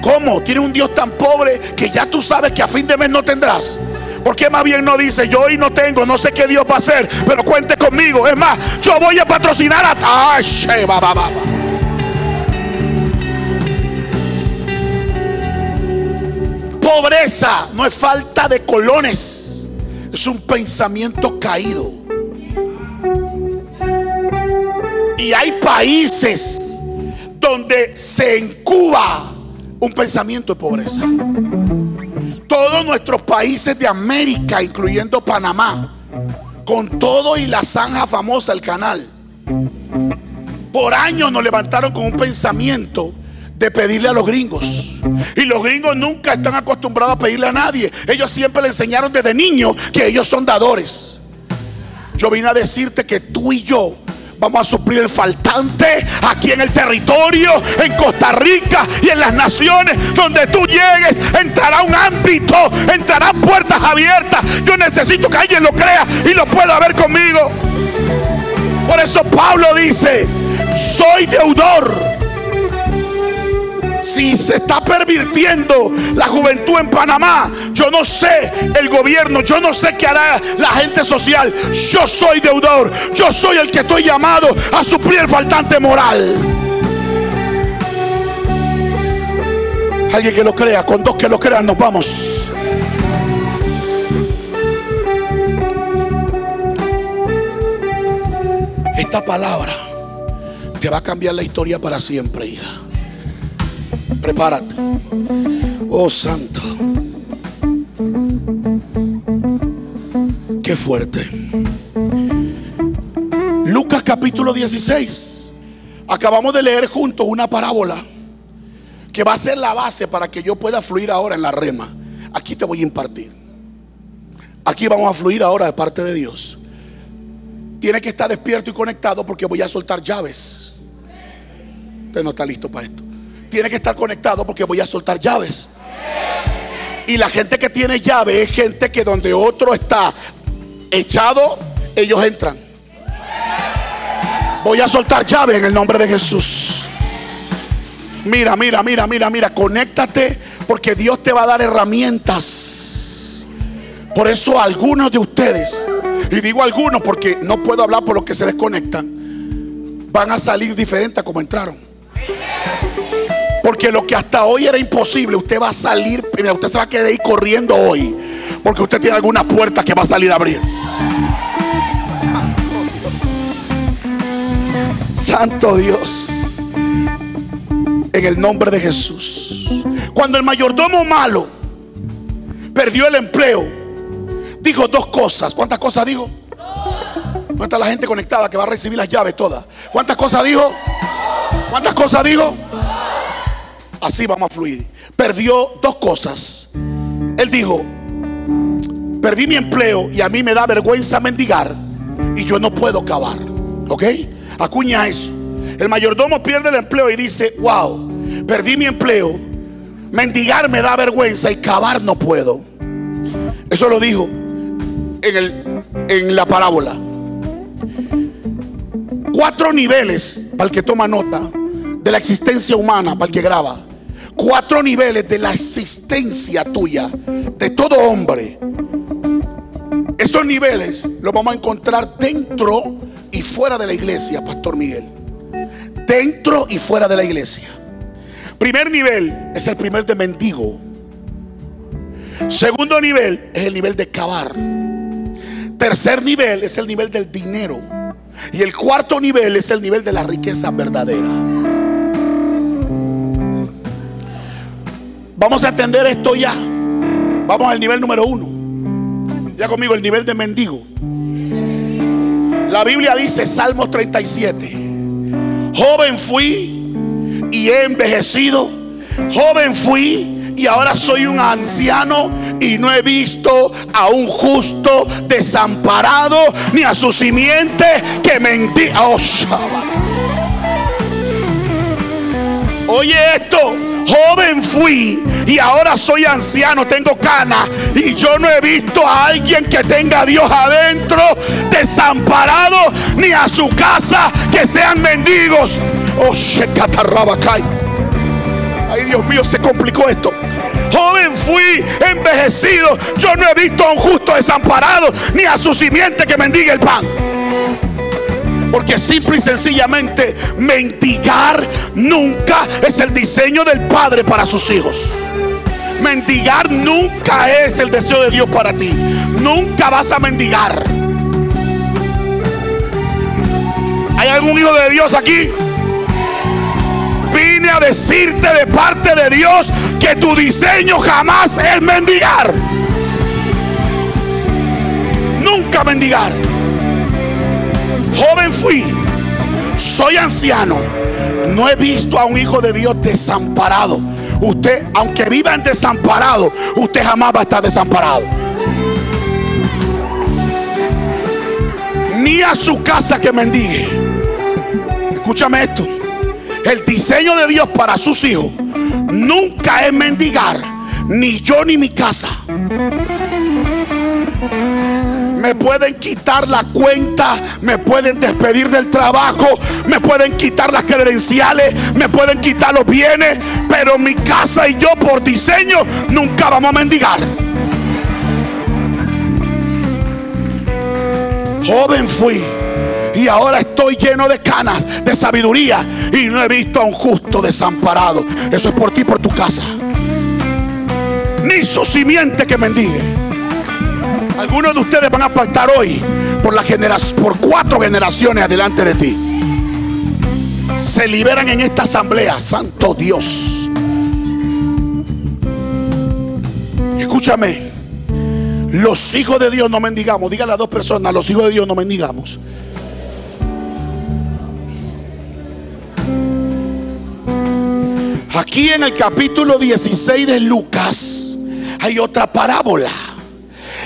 ¿Cómo? Tiene un Dios tan pobre que ya tú sabes que a fin de mes no tendrás. ¿Por qué más bien no dice, yo hoy no tengo, no sé qué Dios va a hacer, pero cuente conmigo? Es más, yo voy a patrocinar a... Ay, ba, ba, ba. Pobreza no es falta de colones, es un pensamiento caído. Y hay países donde se incuba un pensamiento de pobreza. Todos nuestros países de América, incluyendo Panamá, con todo y la zanja famosa, el canal, por años nos levantaron con un pensamiento de pedirle a los gringos. Y los gringos nunca están acostumbrados a pedirle a nadie. Ellos siempre le enseñaron desde niños que ellos son dadores. Yo vine a decirte que tú y yo vamos a suplir el faltante aquí en el territorio, en Costa Rica y en las naciones donde tú llegues. Entrará un ámbito, entrarán puertas abiertas. Yo necesito que alguien lo crea y lo pueda ver conmigo. Por eso Pablo dice, soy deudor si se está pervirtiendo la juventud en Panamá, yo no sé el gobierno, yo no sé qué hará la gente social. Yo soy deudor, yo soy el que estoy llamado a suplir el faltante moral. Alguien que lo crea, con dos que lo crean nos vamos. Esta palabra te va a cambiar la historia para siempre, hija. Prepárate. Oh Santo. Qué fuerte. Lucas capítulo 16. Acabamos de leer juntos una parábola que va a ser la base para que yo pueda fluir ahora en la rema. Aquí te voy a impartir. Aquí vamos a fluir ahora de parte de Dios. Tiene que estar despierto y conectado porque voy a soltar llaves. Usted no está listo para esto tiene que estar conectado porque voy a soltar llaves. Y la gente que tiene llave es gente que donde otro está echado, ellos entran. Voy a soltar llave en el nombre de Jesús. Mira, mira, mira, mira, mira, conéctate porque Dios te va a dar herramientas. Por eso algunos de ustedes, y digo algunos porque no puedo hablar por los que se desconectan, van a salir diferentes a como entraron. Porque lo que hasta hoy era imposible, usted va a salir, usted se va a quedar ahí corriendo hoy. Porque usted tiene alguna puerta que va a salir a abrir. Santo Dios. En el nombre de Jesús. Cuando el mayordomo malo perdió el empleo, dijo dos cosas. ¿Cuántas cosas dijo? ¿Dónde está la gente conectada que va a recibir las llaves todas? ¿Cuántas cosas dijo? ¿Cuántas cosas dijo? Así vamos a fluir. Perdió dos cosas. Él dijo, perdí mi empleo y a mí me da vergüenza mendigar y yo no puedo cavar. ¿Ok? Acuña eso. El mayordomo pierde el empleo y dice, wow, perdí mi empleo, mendigar me da vergüenza y cavar no puedo. Eso lo dijo en, el, en la parábola. Cuatro niveles, para el que toma nota, de la existencia humana, para el que graba. Cuatro niveles de la existencia tuya, de todo hombre. Esos niveles los vamos a encontrar dentro y fuera de la iglesia, Pastor Miguel. Dentro y fuera de la iglesia. Primer nivel es el primer de mendigo. Segundo nivel es el nivel de cavar. Tercer nivel es el nivel del dinero. Y el cuarto nivel es el nivel de la riqueza verdadera. Vamos a entender esto ya. Vamos al nivel número uno. Ya conmigo, el nivel de mendigo. La Biblia dice, Salmos 37, joven fui y he envejecido, joven fui y ahora soy un anciano y no he visto a un justo desamparado ni a su simiente que mendiga. Oh. Oye esto, joven fui y ahora soy anciano, tengo cana y yo no he visto a alguien que tenga a Dios adentro desamparado ni a su casa que sean mendigos. Oh, Shekatarabacay. Ay, Dios mío, se complicó esto. Joven fui envejecido. Yo no he visto a un justo desamparado ni a su simiente que mendigue el pan. Porque simple y sencillamente mendigar nunca es el diseño del Padre para sus hijos. Mendigar nunca es el deseo de Dios para ti. Nunca vas a mendigar. ¿Hay algún hijo de Dios aquí? Vine a decirte de parte de Dios que tu diseño jamás es mendigar. Nunca mendigar. Joven fui, soy anciano. No he visto a un hijo de Dios desamparado. Usted, aunque viva en desamparado, usted jamás va a estar desamparado. Ni a su casa que mendigue. Escúchame esto. El diseño de Dios para sus hijos nunca es mendigar, ni yo ni mi casa. Me pueden quitar la cuenta, me pueden despedir del trabajo, me pueden quitar las credenciales, me pueden quitar los bienes, pero mi casa y yo por diseño nunca vamos a mendigar. Joven fui y ahora estoy lleno de canas, de sabiduría y no he visto a un justo desamparado. Eso es por ti, por tu casa. Ni su simiente que mendigue. Algunos de ustedes van a pactar hoy por, la por cuatro generaciones adelante de ti. Se liberan en esta asamblea, Santo Dios. Escúchame. Los hijos de Dios no mendigamos. Dígale a dos personas, los hijos de Dios no mendigamos. Aquí en el capítulo 16 de Lucas hay otra parábola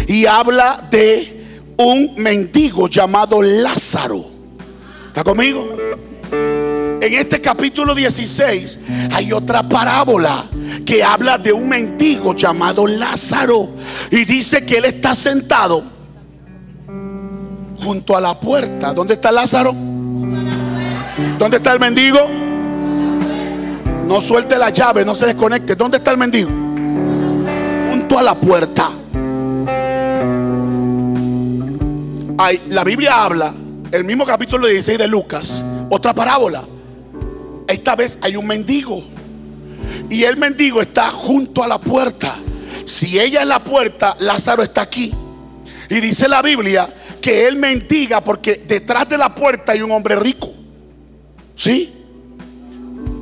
y habla de un mendigo llamado Lázaro. ¿Está conmigo? En este capítulo 16 hay otra parábola que habla de un mendigo llamado Lázaro y dice que él está sentado junto a la puerta. ¿Dónde está Lázaro? ¿Dónde está el mendigo? No suelte la llave, no se desconecte. ¿Dónde está el mendigo? Junto a la puerta. Ay, la Biblia habla, el mismo capítulo 16 de Lucas, otra parábola. Esta vez hay un mendigo. Y el mendigo está junto a la puerta. Si ella es la puerta, Lázaro está aquí. Y dice la Biblia que él mendiga porque detrás de la puerta hay un hombre rico. ¿Sí?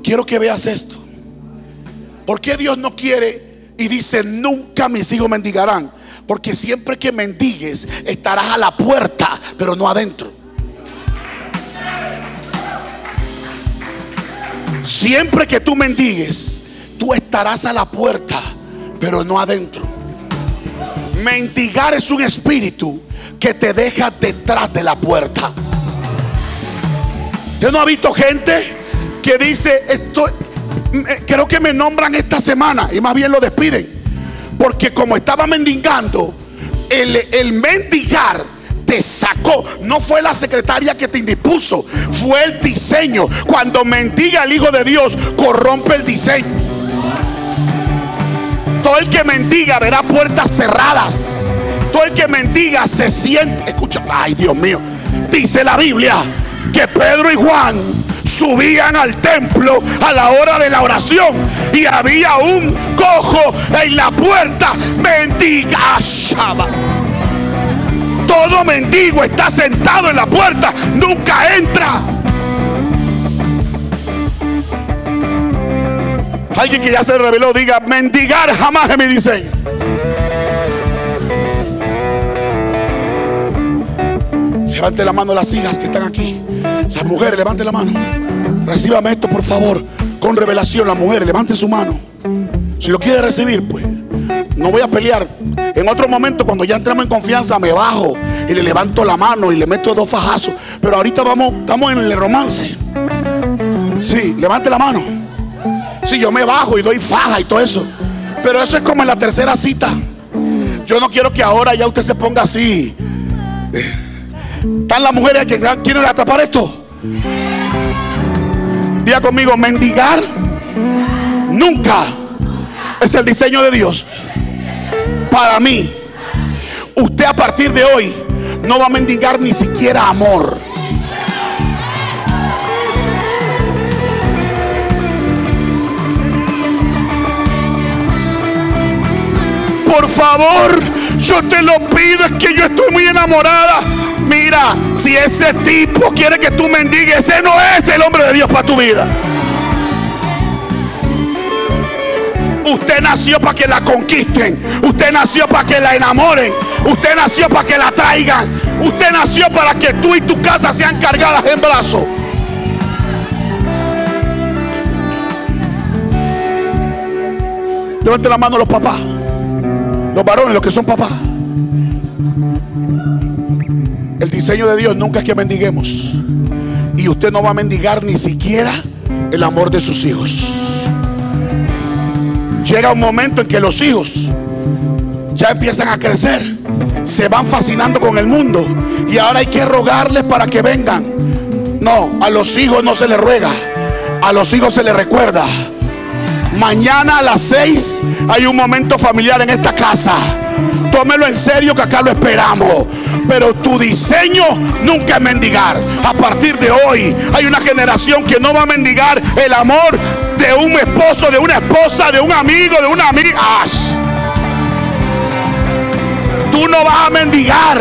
Quiero que veas esto. ¿Por qué Dios no quiere y dice nunca mis hijos mendigarán? Porque siempre que mendigues estarás a la puerta, pero no adentro. Siempre que tú mendigues, tú estarás a la puerta, pero no adentro. Mendigar es un espíritu que te deja detrás de la puerta. ¿Usted no ha visto gente que dice, esto, creo que me nombran esta semana y más bien lo despiden? Porque como estaba mendigando, el, el mendigar te sacó. No fue la secretaria que te indispuso, fue el diseño. Cuando mendiga el Hijo de Dios, corrompe el diseño. Todo el que mendiga verá puertas cerradas. Todo el que mendiga se siente. Escucha, ay Dios mío. Dice la Biblia que Pedro y Juan subían al templo a la hora de la oración y había un cojo en la puerta. Mendiga. Shaba. Todo mendigo está sentado en la puerta, nunca entra. Alguien que ya se reveló diga, mendigar jamás es mi diseño. Levante la mano las hijas que están aquí. Las mujeres, levante la mano. Recíbame esto, por favor. Con revelación, las mujeres, levante su mano. Si lo quiere recibir, pues no voy a pelear. En otro momento, cuando ya entremos en confianza, me bajo y le levanto la mano y le meto dos fajazos. Pero ahorita vamos, estamos en el romance. Sí, levante la mano. Sí, yo me bajo y doy faja y todo eso. Pero eso es como en la tercera cita. Yo no quiero que ahora ya usted se ponga así. Están las mujeres que quieren atrapar esto. Diga conmigo, mendigar nunca es el diseño de Dios. Para mí, usted a partir de hoy no va a mendigar ni siquiera amor. Por favor, yo te lo pido, es que yo estoy muy enamorada. Mira, si ese tipo quiere que tú mendigues, ese no es el hombre de Dios para tu vida. Usted nació para que la conquisten. Usted nació para que la enamoren. Usted nació para que la traigan. Usted nació para que tú y tu casa sean cargadas en brazos. Levante la mano los papás. Los varones, los que son papás. El diseño de Dios nunca es que mendiguemos. Y usted no va a mendigar ni siquiera el amor de sus hijos. Llega un momento en que los hijos ya empiezan a crecer, se van fascinando con el mundo y ahora hay que rogarles para que vengan. No, a los hijos no se les ruega, a los hijos se les recuerda. Mañana a las seis hay un momento familiar en esta casa. Tómelo en serio que acá lo esperamos. Pero tu diseño nunca es mendigar. A partir de hoy hay una generación que no va a mendigar el amor de un esposo, de una esposa, de un amigo, de una amiga. Tú no vas a mendigar.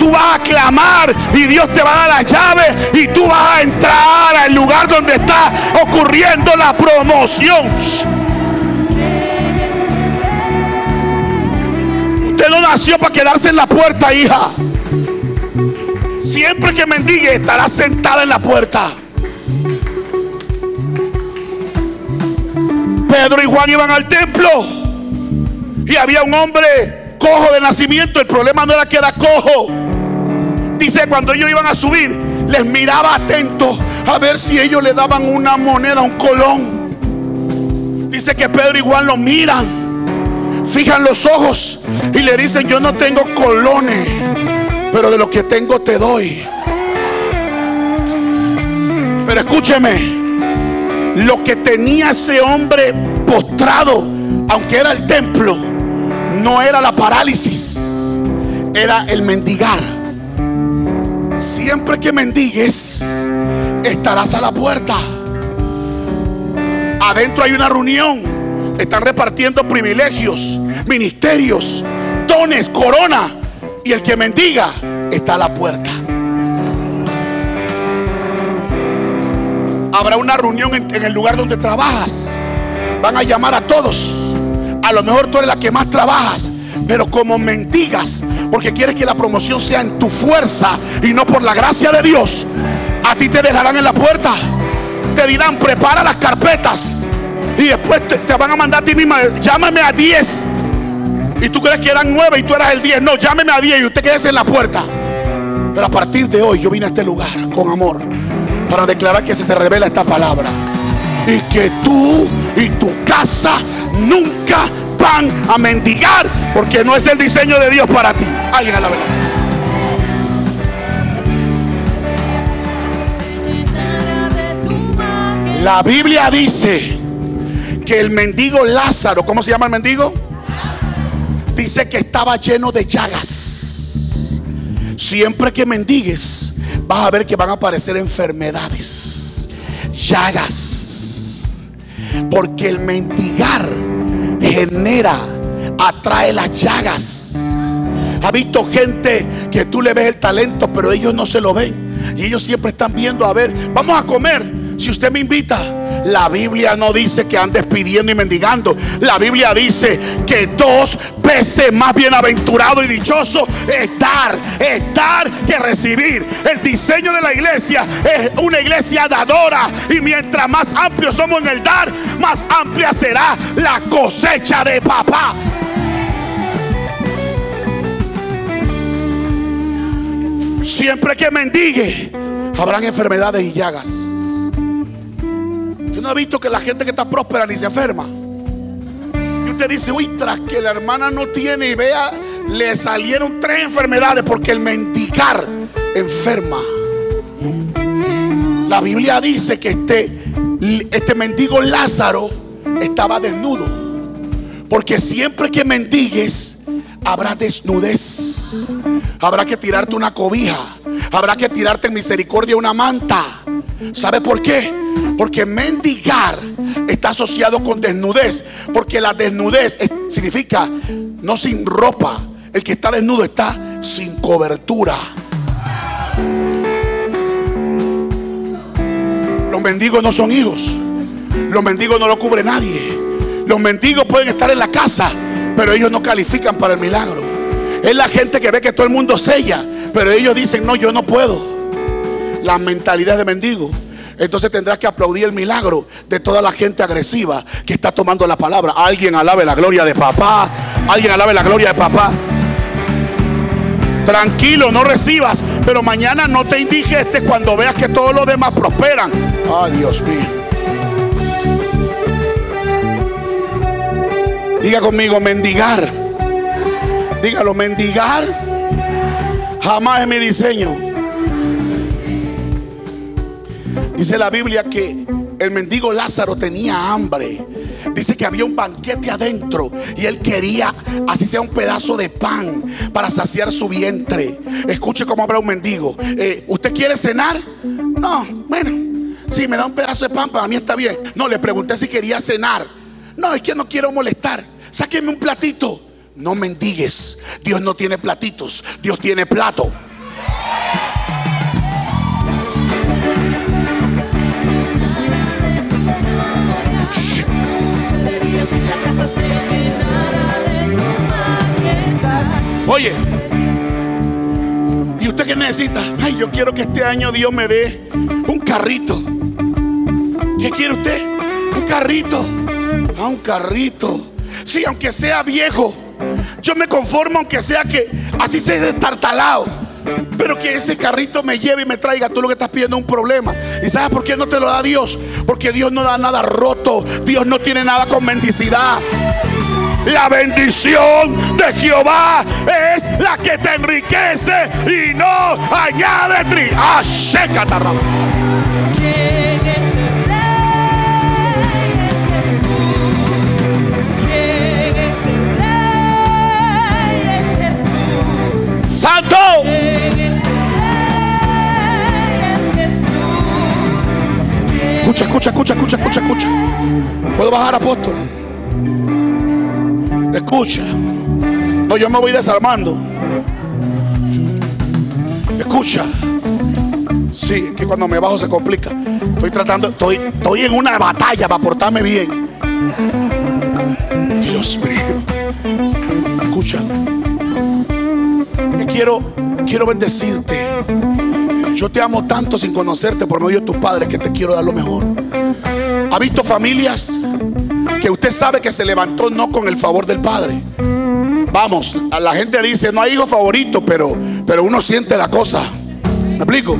Tú vas a clamar y Dios te va a dar la llave y tú vas a entrar al lugar donde está ocurriendo la promoción. Usted no nació para quedarse en la puerta, hija. Siempre que mendigue estará sentada en la puerta. Pedro y Juan iban al templo y había un hombre cojo de nacimiento. El problema no era que era cojo. Dice cuando ellos iban a subir, les miraba atento a ver si ellos le daban una moneda, un colón. Dice que Pedro y Juan lo miran, fijan los ojos y le dicen, yo no tengo colones, pero de lo que tengo te doy. Pero escúcheme, lo que tenía ese hombre postrado, aunque era el templo, no era la parálisis, era el mendigar. Siempre que mendigues, estarás a la puerta. Adentro hay una reunión. Están repartiendo privilegios, ministerios, dones, corona. Y el que mendiga está a la puerta. Habrá una reunión en, el lugar donde trabajas. Van a llamar a todos. A lo mejor tú eres la que más trabajas. Pero como mendigas, porque quieres que la promoción sea en tu fuerza y no por la gracia de Dios, a ti te dejarán en la puerta. Te dirán, prepara las carpetas. Y después te, van a mandar a ti misma, llámame a 10. Y tú crees que eran 9 y tú eras el 10. No, llámeme a 10 y usted quédese en la puerta. Pero a partir de hoy yo vine a este lugar con amor para declarar que se te revela esta palabra. Y que tú y tu casa nunca van a mendigar porque no es el diseño de Dios para ti. Alguien a la verdad. La Biblia dice que el mendigo Lázaro, ¿cómo se llama el mendigo? Dice que estaba lleno de llagas. Siempre que mendigues, vas a ver que van a aparecer enfermedades, llagas. Porque el mendigar genera, atrae las llagas. Ha visto gente que tú le ves el talento, pero ellos no se lo ven. Y ellos siempre están viendo, a ver, vamos a comer. Si usted me invita, La Biblia no dice que andes pidiendo y mendigando. La Biblia dice que dos veces más bienaventurado y dichoso es dar, es dar que recibir. El diseño de la iglesia es una iglesia dadora. Y mientras más amplios somos en el dar, más amplia será la cosecha de papá. Siempre que mendigue, habrán enfermedades y llagas. Yo no he visto que la gente que está próspera ni se enferma. Y usted dice, uy, tras que la hermana no tiene y vea, le salieron tres enfermedades porque el mendigar enferma. La Biblia dice que este, este mendigo Lázaro estaba desnudo. Porque siempre que mendigues, habrá desnudez. Habrá que tirarte una cobija. Habrá que tirarte en misericordia una manta. ¿Sabe por qué? Porque mendigar está asociado con desnudez. Porque la desnudez es- significa no sin ropa. El que está desnudo está sin cobertura. Los mendigos no son hijos. Los mendigos no lo cubre nadie. Los mendigos pueden estar en la casa, pero ellos no califican para el milagro. Es la gente que ve que todo el mundo sella, pero ellos dicen, no, yo no puedo. La mentalidad de mendigo. Entonces tendrás que aplaudir el milagro de toda la gente agresiva que está tomando la palabra. Alguien alabe la gloria de papá. Alguien alabe la gloria de papá. Tranquilo, no recibas, pero mañana no te indigestes cuando veas que todos los demás prosperan. Ay, Dios mío. Diga conmigo, mendigar. Dígalo, mendigar jamás es mi diseño. Dice la Biblia que el mendigo Lázaro tenía hambre. Dice que había un banquete adentro y él quería, así sea un pedazo de pan para saciar su vientre. Escuche cómo habla un mendigo. Eh, ¿Usted quiere cenar? No, bueno, si me da un pedazo de pan, para mí está bien. No, le pregunté si quería cenar. No, es que no quiero molestar. Sáqueme un platito. No mendigues. Dios no tiene platitos, Dios tiene plato. Oye, ¿y usted qué necesita? Ay, yo quiero que este año Dios me dé un carrito. ¿Qué quiere usted? Un carrito. Ah, un carrito. Sí, aunque sea viejo. Yo me conformo aunque sea que así sea destartalado. Pero que ese carrito me lleve y me traiga. Tú lo que estás pidiendo es un problema. ¿Y sabes por qué no te lo da Dios? Porque Dios no da nada roto. Dios no tiene nada con mendicidad. La bendición de Jehová es la que te enriquece y no añade tri. Ah. Santo. ¿Quién es el rey? Es Jesús. ¿Quién Escucha, escucha, escucha, escucha, escucha, escucha. ¿Puedo bajar, apóstol? Escucha. No, yo me voy desarmando. Escucha. Sí, que cuando me bajo se complica. Estoy tratando, estoy, estoy en una batalla para portarme bien. Dios mío. Escucha. Que quiero, quiero bendecirte. Yo te amo tanto sin conocerte por medio de tus padres que te quiero dar lo mejor. ¿Ha visto familias que usted sabe que se levantó no con el favor del padre? Vamos, la gente dice, no hay hijo favorito, pero, pero uno siente la cosa. ¿Me explico?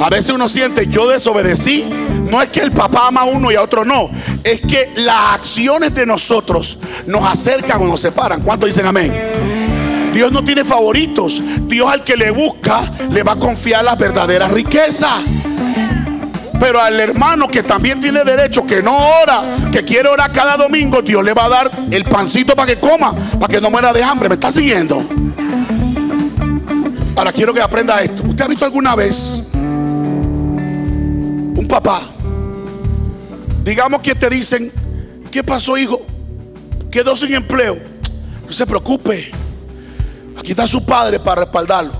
A veces uno siente, yo desobedecí. No es que el papá ama a uno y a otro no. Es que las acciones de nosotros nos acercan o nos separan. ¿Cuántos dicen amén? Dios no tiene favoritos. Dios al que le busca le va a confiar las verdaderas riquezas. Pero al hermano que también tiene derecho, que no ora, que quiere orar cada domingo, Dios le va a dar el pancito para que coma, para que no muera de hambre. ¿Me está siguiendo? Ahora quiero que aprenda esto. ¿Usted ha visto alguna vez un papá? Digamos que te dicen, ¿qué pasó, hijo? Quedó sin empleo. No se preocupe. Aquí está su padre para respaldarlo.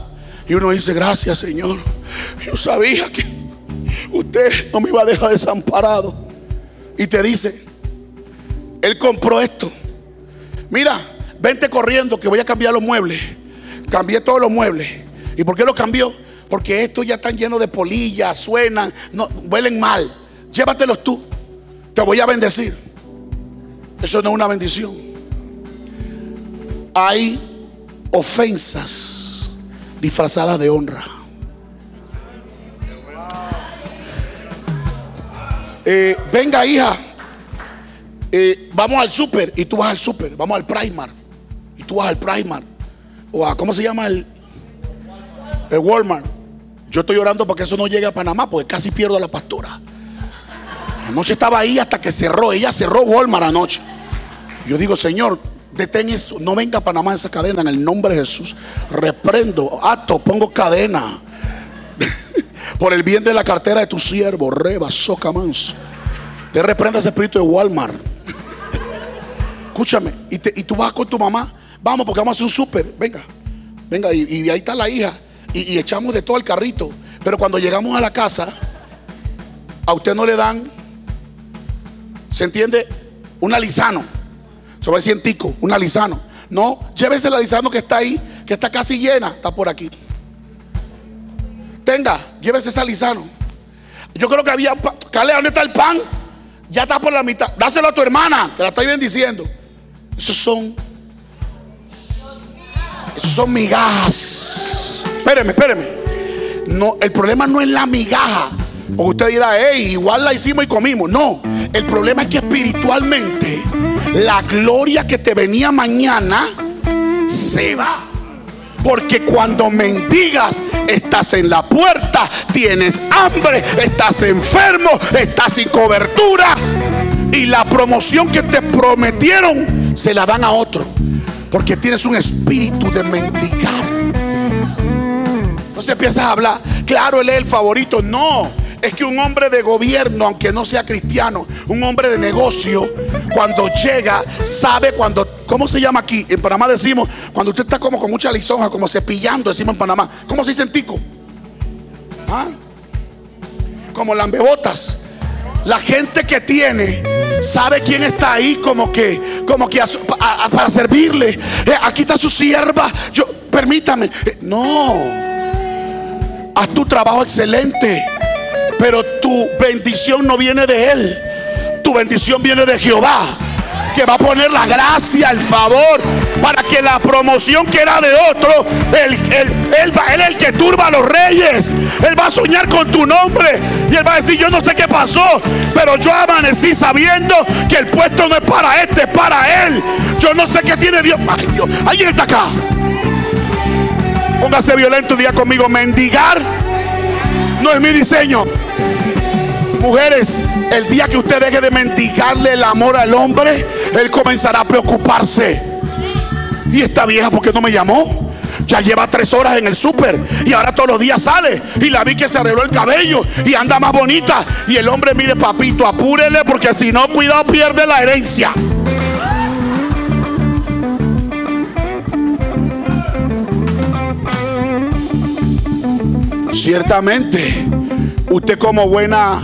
Y uno dice, gracias, Señor. Yo sabía que usted no me iba a dejar desamparado. y te dice, él compró esto. Mira, vente corriendo que voy a cambiar los muebles. Cambié todos los muebles. ¿Y por qué lo cambió? Porque estos ya están llenos de polillas, suenan, no, huelen mal. Llévatelos tú. Te voy a bendecir. Eso no es una bendición. Hay ofensas disfrazadas de honra. Eh, venga, hija. eh, vamos al súper y tú vas al súper. Vamos al Primar y tú vas al Primar. O a, ¿cómo se llama el, el Walmart? Yo estoy orando para que eso no llegue a Panamá porque casi pierdo a la pastora. Anoche estaba ahí hasta que cerró. Ella cerró Walmart anoche. Yo digo, Señor, detén eso. No venga a Panamá esa cadena en el nombre de Jesús. Reprendo, ato, pongo cadena. Por el bien de la cartera de tu siervo, reba, soca manso. Te reprenda ese espíritu de Walmart. Escúchame, y, te- y tú vas con tu mamá. Vamos, porque vamos a hacer un súper. Venga, venga, y, y ahí está la hija. Y, y echamos de todo el carrito. Pero cuando llegamos a la casa, a usted no le dan, ¿se entiende? Un alisano. Se va a decir en tico, un alisano. No, llévese el alisano que está ahí, que está casi llena, está por aquí. Tenga, llévese ese alisano. Yo creo que había. Cale, ¿dónde está el pan? Ya está por la mitad. Dáselo a tu hermana, que la estoy bendiciendo. Esos son. Esos son migajas. Espéreme, espéreme. No, el problema no es la migaja. O usted dirá, hey, igual la hicimos y comimos. No, el problema es que espiritualmente la gloria que te venía mañana se va. Porque cuando mendigas, estás en la puerta, tienes hambre, estás enfermo, estás sin cobertura. Y la promoción que te prometieron se la dan a otro. Porque tienes un espíritu de mendigar. Entonces empiezas a hablar, claro, él es el favorito. No, es que un hombre de gobierno, aunque no sea cristiano, un hombre de negocio, cuando llega, sabe cuando, ¿cómo se llama aquí? En Panamá decimos, cuando usted está como con mucha lisonja, como cepillando, decimos en Panamá. ¿Cómo se dice en tico? ¿Ah? Como lambebotas. La gente que tiene sabe quién está ahí como que como que para servirle. Eh, aquí está su sierva. Yo permítame. Eh, no. Haz tu trabajo excelente, pero tu bendición no viene de él. Tu bendición viene de Jehová, que va a poner la gracia, el favor, para que la promoción que era de otro, él, él- él va- él el que turba a los reyes. Él va a soñar con tu nombre y él va a decir, yo no sé qué pasó, pero yo amanecí sabiendo que el puesto no es para este, es para él. Yo no sé qué tiene Dios. Ay, Dios, alguien está acá. Póngase violento diga conmigo, mendigar no es mi diseño. Mujeres, el día que usted deje de mendigarle el amor al hombre, él comenzará a preocuparse. Y esta vieja, ¿por qué no me llamó? Ya lleva tres horas en el súper y ahora todos los días sale. Y la vi que se arregló el cabello y anda más bonita. Y el hombre, mire, papito, apúrele porque si no, cuidado, pierde la herencia. Ciertamente, usted como buena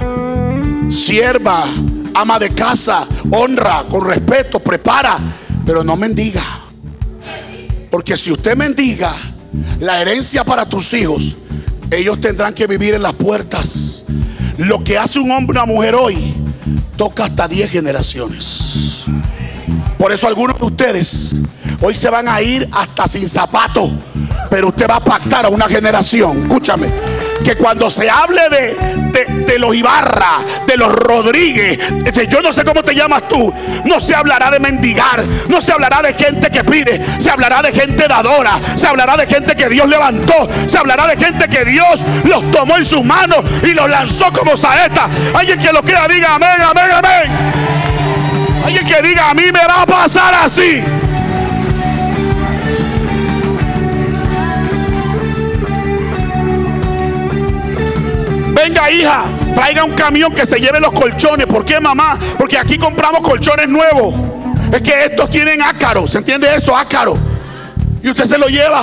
sierva, ama de casa, honra, con respeto, prepara, pero no mendiga. Porque si usted mendiga la herencia para tus hijos, ellos tendrán que vivir en las puertas. Lo que hace un hombre o una mujer hoy toca hasta 10 generaciones. Por eso algunos de ustedes hoy se van a ir hasta sin zapato. Pero usted va a pactar a una generación. Escúchame. Que cuando se hable de, de- los Ibarra, de los Rodríguez, de yo no sé cómo te llamas tú, no se hablará de mendigar, no se hablará de gente que pide, se hablará de gente dadora, se hablará de gente que Dios levantó, se hablará de gente que Dios los tomó en sus manos y los lanzó como saeta. Alguien que lo crea, diga amén, amén, amén. Alguien que diga, a mí me va a pasar así. Venga, hija, traiga un camión que se lleve los colchones. ¿Por qué, mamá? Porque aquí compramos colchones nuevos. Es que estos tienen ácaro. ¿Se entiende eso? Ácaro. Y usted se lo lleva.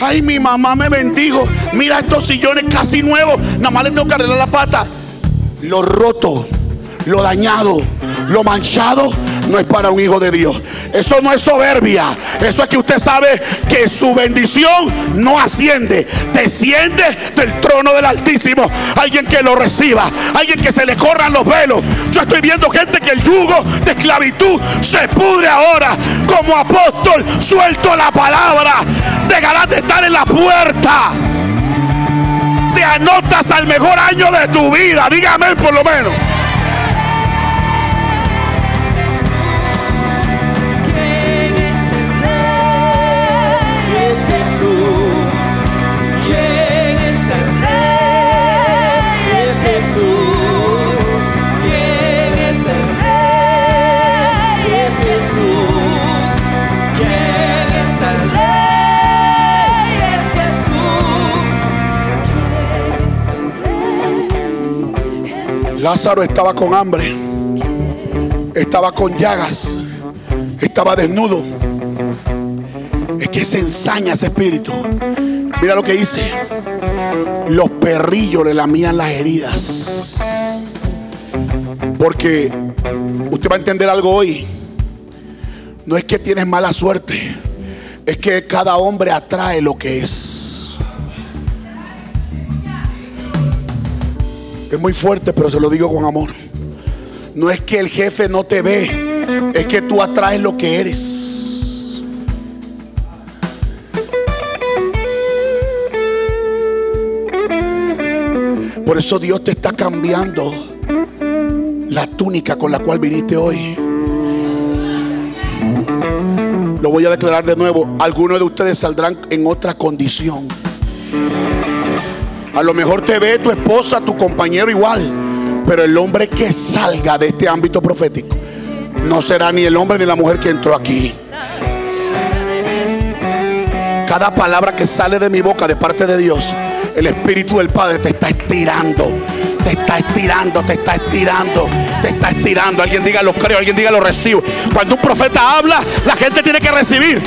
Ay, mi mamá me bendijo. Mira estos sillones casi nuevos. Nada más le tengo que arreglar la pata. Los rotos, lo dañado, lo manchado, no es para un hijo de Dios. Eso no es soberbia. Eso es que usted sabe que su bendición no asciende, desciende del trono del Altísimo. Alguien que lo reciba, alguien que se le corran los velos. Yo estoy viendo gente que el yugo de esclavitud se pudre ahora. Como apóstol, suelto la palabra. Dejarás de estar en la puerta. Te anotas al mejor año de tu vida. Dígame por lo menos. Lázaro estaba con hambre, estaba con llagas, estaba desnudo. Es que se ensaña ese espíritu. Mira lo que dice. Los perrillos le lamían las heridas. Porque usted va a entender algo hoy. No es que tienes mala suerte. Es que cada hombre atrae lo que es. Es muy fuerte, pero se lo digo con amor. No es que el jefe no te ve, es que tú atraes lo que eres. Por eso Dios te está cambiando la túnica con la cual viniste hoy. Lo voy a declarar de nuevo. Algunos de ustedes saldrán en otra condición. A lo mejor te ve tu esposa, tu compañero igual. Pero el hombre que salga de este ámbito profético no será ni el hombre ni la mujer que entró aquí. Cada palabra que sale de mi boca de parte de Dios, el Espíritu del Padre te está estirando. Te está estirando, te está estirando, te está estirando. Alguien diga lo creo, alguien diga lo recibo. Cuando un profeta habla, la gente tiene que recibir.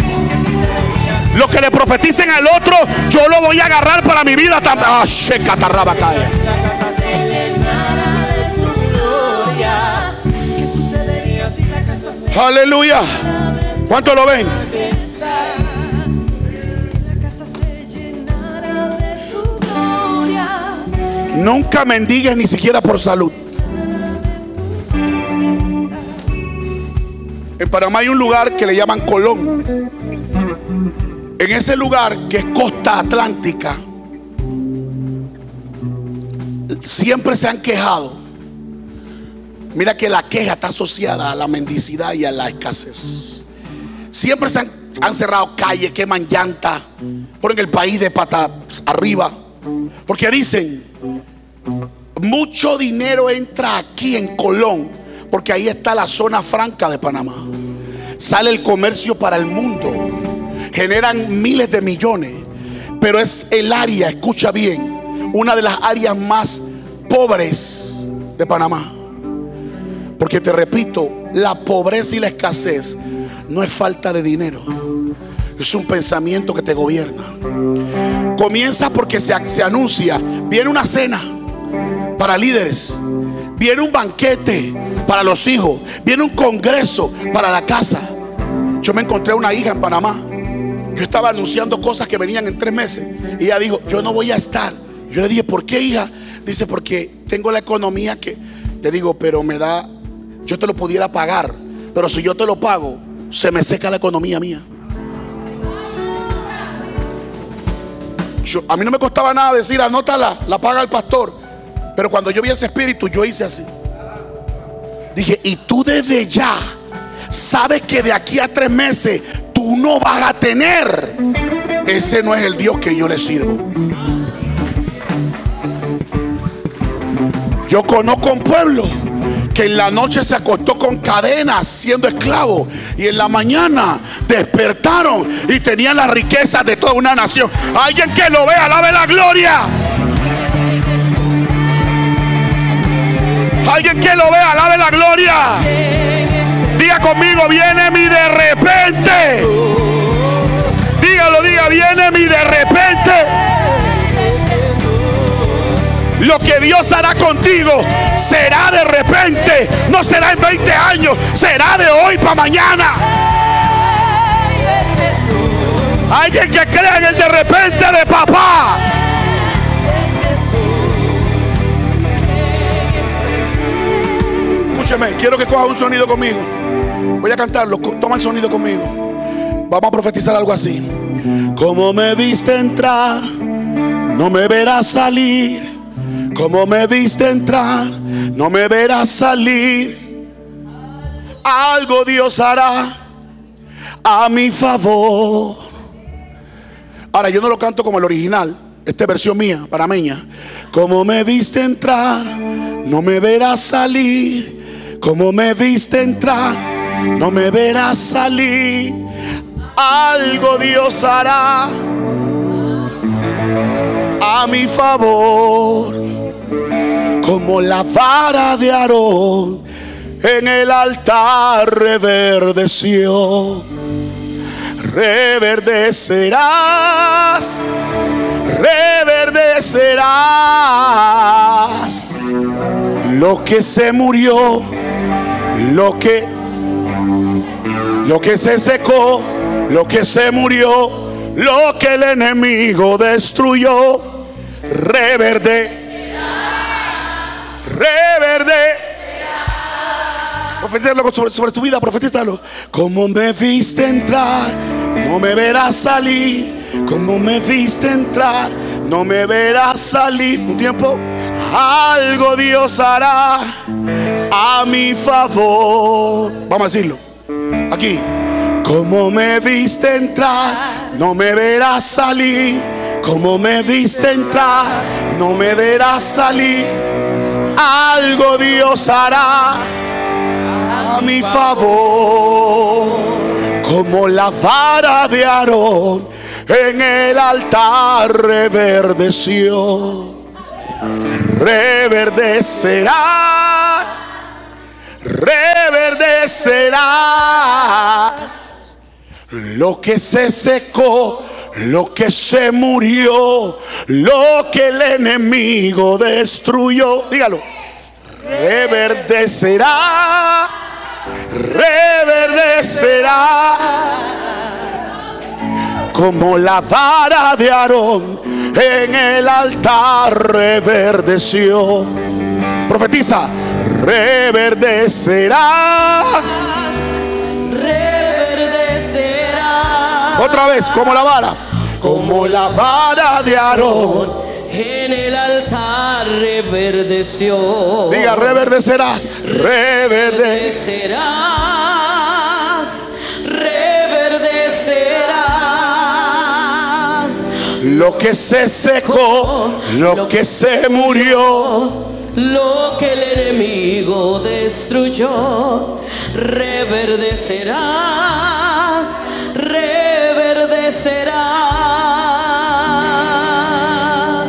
Lo que le profeticen al otro, yo lo voy a agarrar para mi vida. Ah, sheca, tarraba, cae. La casa se llenara de tu gloria. ¿Qué sucedería si la casa se Aleluya. ¿Cuánto lo ven? Nunca mendigues ni siquiera por salud. En Panamá hay un lugar que le llaman Colón. En ese lugar, que es costa atlántica, siempre se han quejado. Mira que la queja está asociada a la mendicidad y a la escasez. Siempre se han, cerrado calles, queman llantas, ponen el país de patas arriba. Porque dicen, mucho dinero entra aquí en Colón, porque ahí está la zona franca de Panamá. Sale el comercio para el mundo. Generan miles de millones. Pero es el área, escucha bien, una de las áreas más pobres de Panamá. Porque te repito, la pobreza y la escasez no es falta de dinero. Es un pensamiento que te gobierna. Comienza porque se, se anuncia, viene una cena para líderes, viene un banquete para los hijos, viene un congreso para la casa. Yo me encontré una hija en Panamá. Yo estaba anunciando cosas que venían en tres meses. Y ella dijo, yo no voy a estar. Yo le dije, ¿por qué hija? Dice, porque tengo la economía que... Le digo, pero me da... Yo te lo pudiera pagar. Pero si yo te lo pago, se me seca la economía mía. Yo- a mí no me costaba nada decir, anótala, la paga el pastor. Pero cuando yo vi ese espíritu, yo hice así. Dije, y tú desde ya sabes que de aquí a tres meses tú no vas a tener. Ese no es el Dios que yo le sirvo. Yo conozco un pueblo que en la noche se acostó con cadenas siendo esclavo y en la mañana despertaron y tenían las riquezas de toda una nación. Alguien que lo vea, alabe la gloria. Alguien que lo vea, alabe la gloria. Diga conmigo, viene mi de repente. Dígalo, diga, viene mi de repente. Lo que Dios hará contigo será de repente, no será en 20 años, será de hoy para mañana. Alguien que crea en el de repente de papá. Escúcheme, quiero que coja un sonido conmigo. Voy a cantarlo, toma el sonido conmigo. Vamos a profetizar algo así. Como me viste entrar, no me verás salir. Como me viste entrar, no me verás salir. Algo Dios hará a mi favor. Ahora yo no lo canto como el original. Esta es versión mía, panameña. Como me viste entrar, no me verás salir. Como me viste entrar, no me verás salir. Algo Dios hará a mi favor. Como la vara de Aarón en el altar reverdeció reverdecerás, reverdecerás. Lo que se murió, lo que, lo que se secó, lo que se murió, lo que el enemigo destruyó, reverde, reverde. Profetízalo sobre, sobre tu vida, profetízalo. Como me viste entrar, no me verás salir. Como me viste entrar, no me verás salir. Un tiempo, algo Dios hará a mi favor. Vamos a decirlo. Aquí. Como me viste entrar, no me verás salir. Como me viste entrar, no me verás salir. Algo Dios hará a mi favor, como la vara de Aarón en el altar reverdeció. Reverdecerás, reverdecerás lo que se secó. Lo que se murió, lo que el enemigo destruyó, dígalo, reverdecerá, reverdecerá como la vara de Aarón en el altar reverdeció. Profetiza, reverdecerás. Reverdecerá Otra vez, como la vara, como la vara de Aarón. en el altar reverdeció. Diga, reverdecerás, reverde. Reverdecerás, reverdecerás. Lo que se secó, lo que se murió. Lo que el enemigo destruyó, reverdecerás, reverdecerás.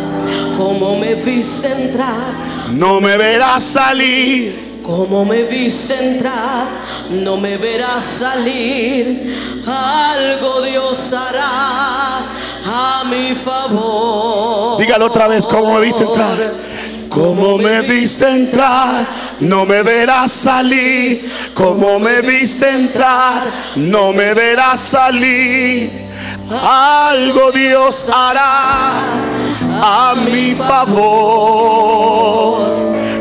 Como me viste entrar, No me verás salir. como me viste entrar, no me verás salir. Algo Dios hará a mi favor. Dígalo otra vez, como me viste entrar. Como me viste entrar, no me verás salir. Como me viste entrar, no me verás salir. Algo Dios hará a mi favor.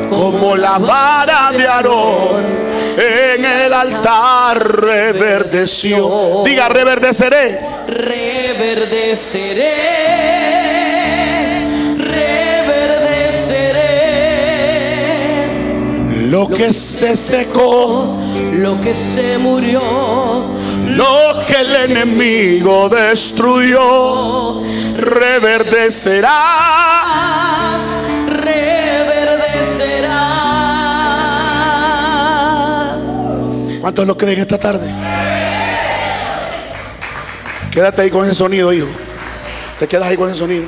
Como la vara de Aarón en el altar reverdeció. Diga, reverdeceré. reverdeceré, reverdeceré Lo que se secó, lo que se murió, lo que el enemigo destruyó, reverdecerá. reverdecerá. ¿Cuántos lo creen esta tarde? Quédate ahí con ese sonido, hijo. Te quedas ahí con ese sonido.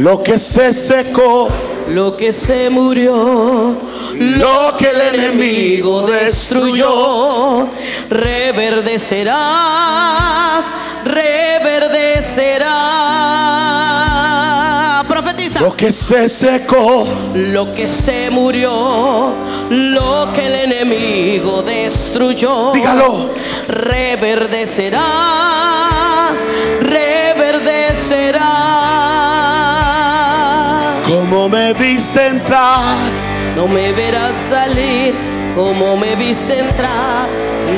Lo que se secó, Lo que se murió, lo que el enemigo destruyó, reverdecerás, reverdecerá. Lo que se secó, Lo que se murió, lo que el enemigo destruyó. Dígalo. Reverdecerá, reverdecerá. como me viste entrar, No me verás salir como me viste entrar.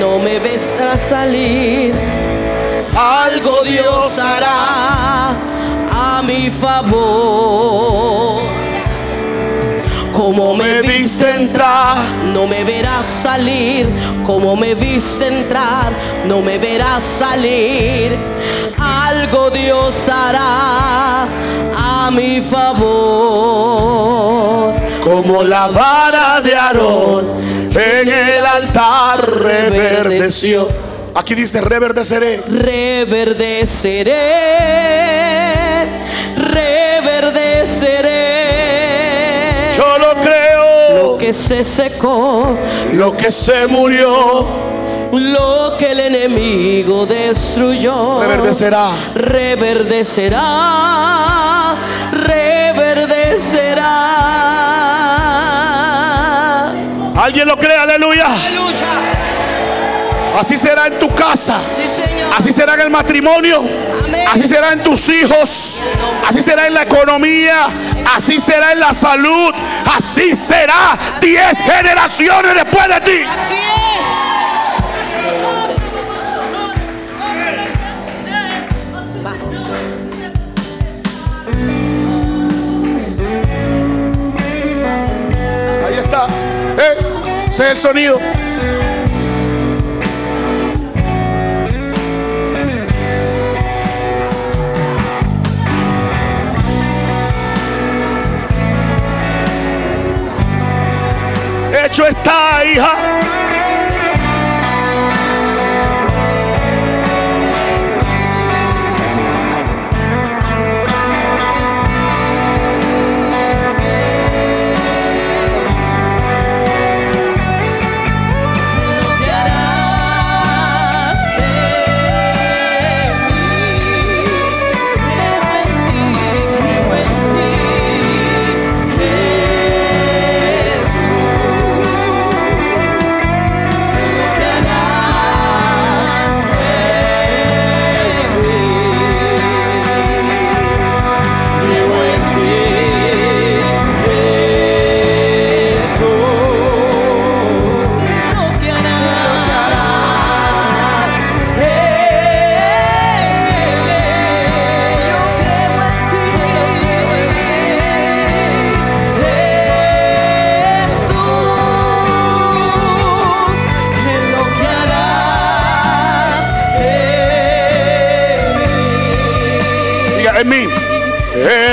No me verás salir. Algo Dios hará mi favor. Como me viste entrar, no me verás salir. Como me viste entrar, no me verás salir. Algo Dios hará a mi favor. como la vara de Aarón en el altar reverdeció. Aquí dice reverdeceré. Reverdeceré, reverdeceré. Lo que se secó, Lo que se murió lo que el enemigo destruyó. reverdecerá. Reverdecerá, reverdecerá. ¿Alguien lo cree? Aleluya. Aleluya. Así será en tu casa. Sí. Así será en el matrimonio. Así será en tus hijos. Así será en la economía. Así será en la salud. Así será diez generaciones después de ti. Así es. Ahí está. Eh, ese es el sonido. Hecho está, hija.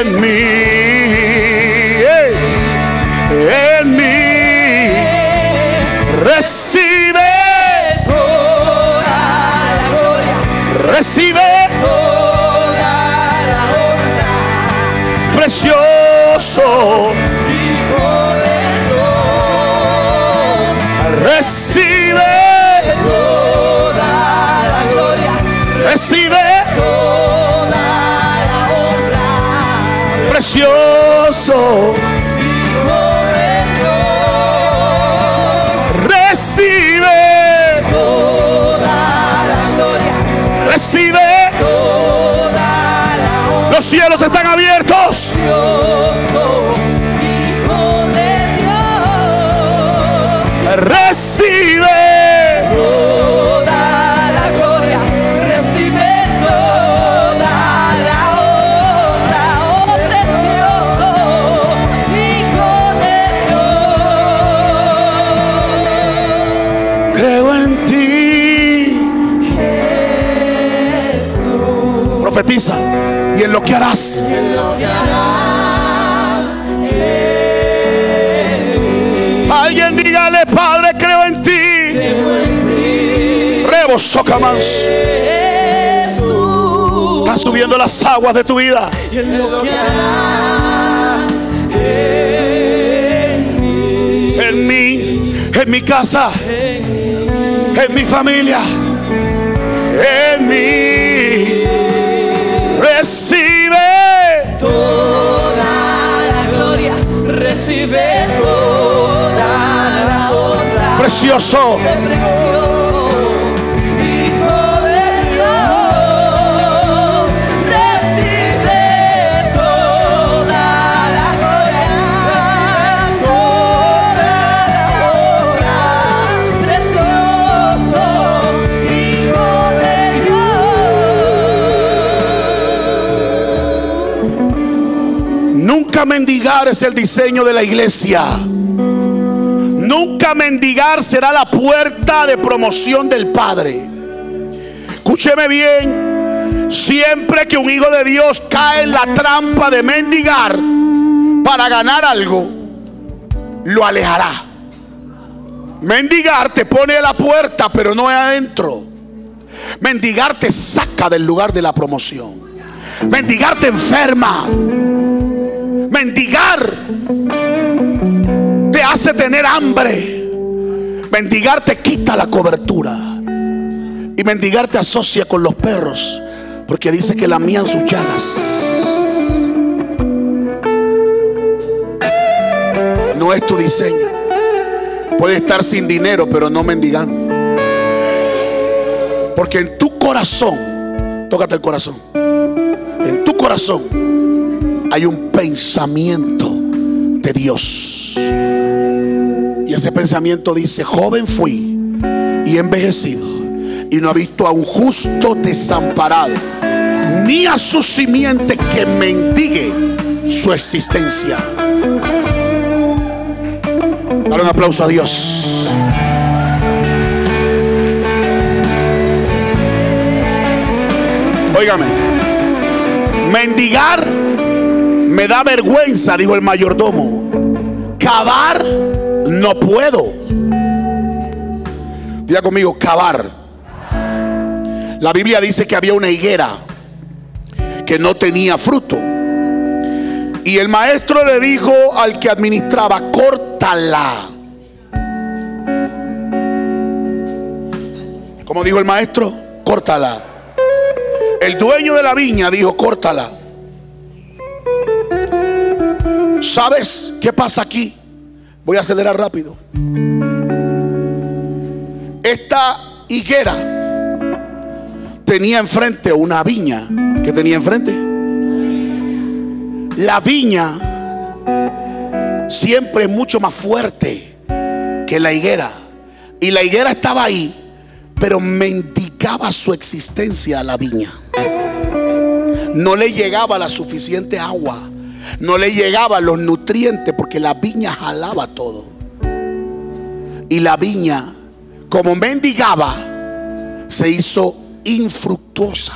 En mí. En mí. Recibe. toda la gloria Recibe. toda la honra Precioso. Precioso. Recibe. toda la gloria, Recibe. toda la honra, Los cielos están abiertos. En lo que harás. Alguien dígale, Padre, creo en ti. Rebo Socamans. Están subiendo las aguas de tu vida. En mí, en mi casa, en mi familia, en mí. Recibe Toda la gloria recibe toda la honra. precioso. Mendigar es el diseño de la iglesia. Nunca mendigar será la puerta de promoción del Padre. Escúcheme bien. Siempre que un hijo de Dios cae en la trampa de mendigar para ganar algo, lo alejará. Mendigar te pone a la puerta, pero no es adentro. Mendigar te saca del lugar de la promoción. Mendigar te enferma. Mendigar te hace tener hambre. Mendigar te quita la cobertura. Y mendigar te asocia con los perros. Porque dice que lamían sus llagas. No es tu diseño. Puede estar sin dinero, pero no mendigando. Porque en tu corazón, tócate el corazón. En tu corazón hay un pensamiento de Dios. Y ese pensamiento dice, joven fui y envejecido y no ha visto a un justo desamparado, ni a su simiente que mendigue su existencia. Dale un aplauso a Dios. Óigame, mendigar me da vergüenza, dijo el mayordomo. Cavar no puedo. Diga conmigo, cavar. La Biblia dice que había una higuera que no tenía fruto. Y el maestro le dijo al que administraba, córtala. Como dijo el maestro, córtala. El dueño de la viña dijo, córtala. ¿Sabes qué pasa aquí? Voy a acelerar rápido. Esta higuera tenía enfrente una viña. ¿Qué tenía enfrente? La viña siempre es mucho más fuerte que la higuera. Y la higuera estaba ahí, pero mendigaba su existencia a la viña. No le llegaba la suficiente agua. No le llegaban los nutrientes porque la viña jalaba todo. Y la viña, como mendigaba, se hizo infructuosa.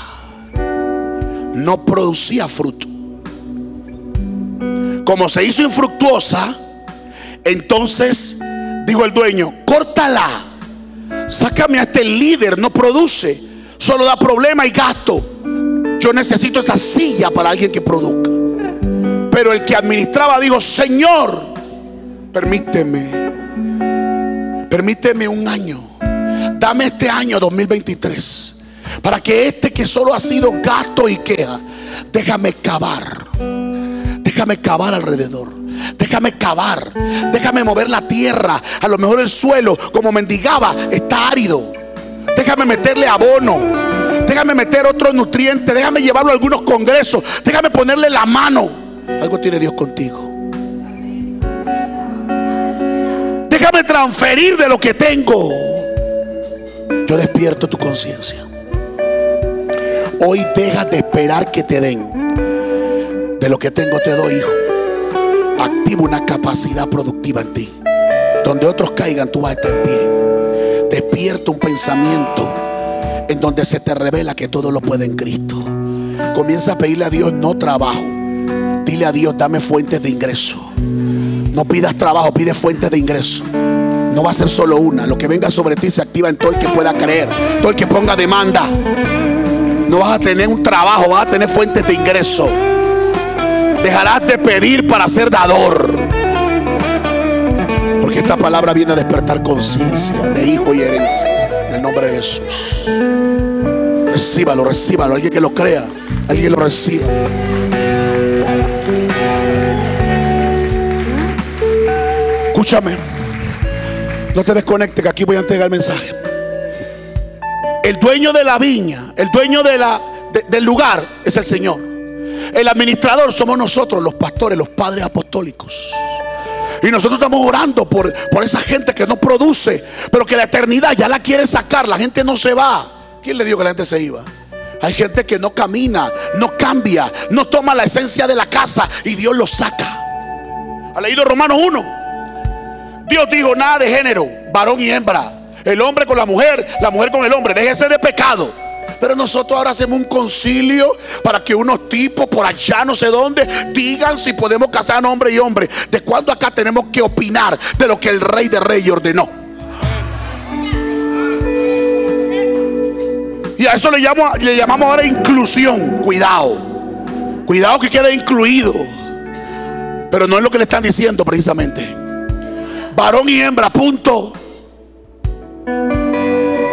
No producía fruto. Como se hizo infructuosa, entonces dijo el dueño, córtala. Sácame a este líder, no produce, solo da problema y gasto. Yo necesito esa silla para alguien que produzca. Pero el que administraba dijo, Señor, permíteme, permíteme un año. Dame este año 2023 para que este que solo ha sido gasto y queja, déjame cavar. Déjame cavar alrededor. Déjame cavar. Déjame mover la tierra. A lo mejor el suelo, como mendigaba, está árido. Déjame meterle abono. Déjame meter otros nutrientes. Déjame llevarlo a algunos congresos. Déjame ponerle la mano. Algo tiene Dios contigo. Déjame transferir de lo que tengo. Yo despierto tu conciencia. Hoy deja de esperar que te den. De lo que tengo te doy, hijo. Activa una capacidad productiva en ti. Donde otros caigan, tú vas a estar en pie. Despierta un pensamiento en donde se te revela que todo lo puede en Cristo. Comienza a pedirle a Dios no trabajo. Dile a Dios, dame fuentes de ingreso. No pidas trabajo, pide fuentes de ingreso. No va a ser solo una. Lo que venga sobre ti se activa en todo el que pueda creer. Todo el que ponga demanda. No vas a tener un trabajo, vas a tener fuentes de ingreso. Dejarás de pedir para ser dador. Porque esta palabra viene a despertar conciencia de hijo y herencia. En el nombre de Jesús. Recíbalo, recíbalo. Alguien que lo crea. Alguien lo reciba. Escúchame. No te desconectes que aquí voy a entregar el mensaje. El dueño de la viña, el dueño de la, de- del lugar es el Señor. El administrador somos nosotros, los pastores, los padres apostólicos. Y nosotros estamos orando por, por esa gente que no produce, pero que la eternidad ya la quiere sacar. La gente no se va. ¿Quién le dijo que la gente se iba? Hay gente que no camina, no cambia, no toma la esencia de la casa y Dios lo saca. ¿Ha leído Romanos 1? Dios dijo nada de género, varón y hembra. El hombre con la mujer, la mujer con el hombre. Déjese de pecado. Pero nosotros ahora hacemos un concilio para que unos tipos por allá, no sé dónde, digan si podemos casar hombre y hombre. ¿De cuándo acá tenemos que opinar de lo que el rey de reyes ordenó? Y a eso le, le llamamos ahora inclusión. Cuidado. Cuidado que quede incluido. Pero no es lo que le están diciendo precisamente varón y hembra, punto.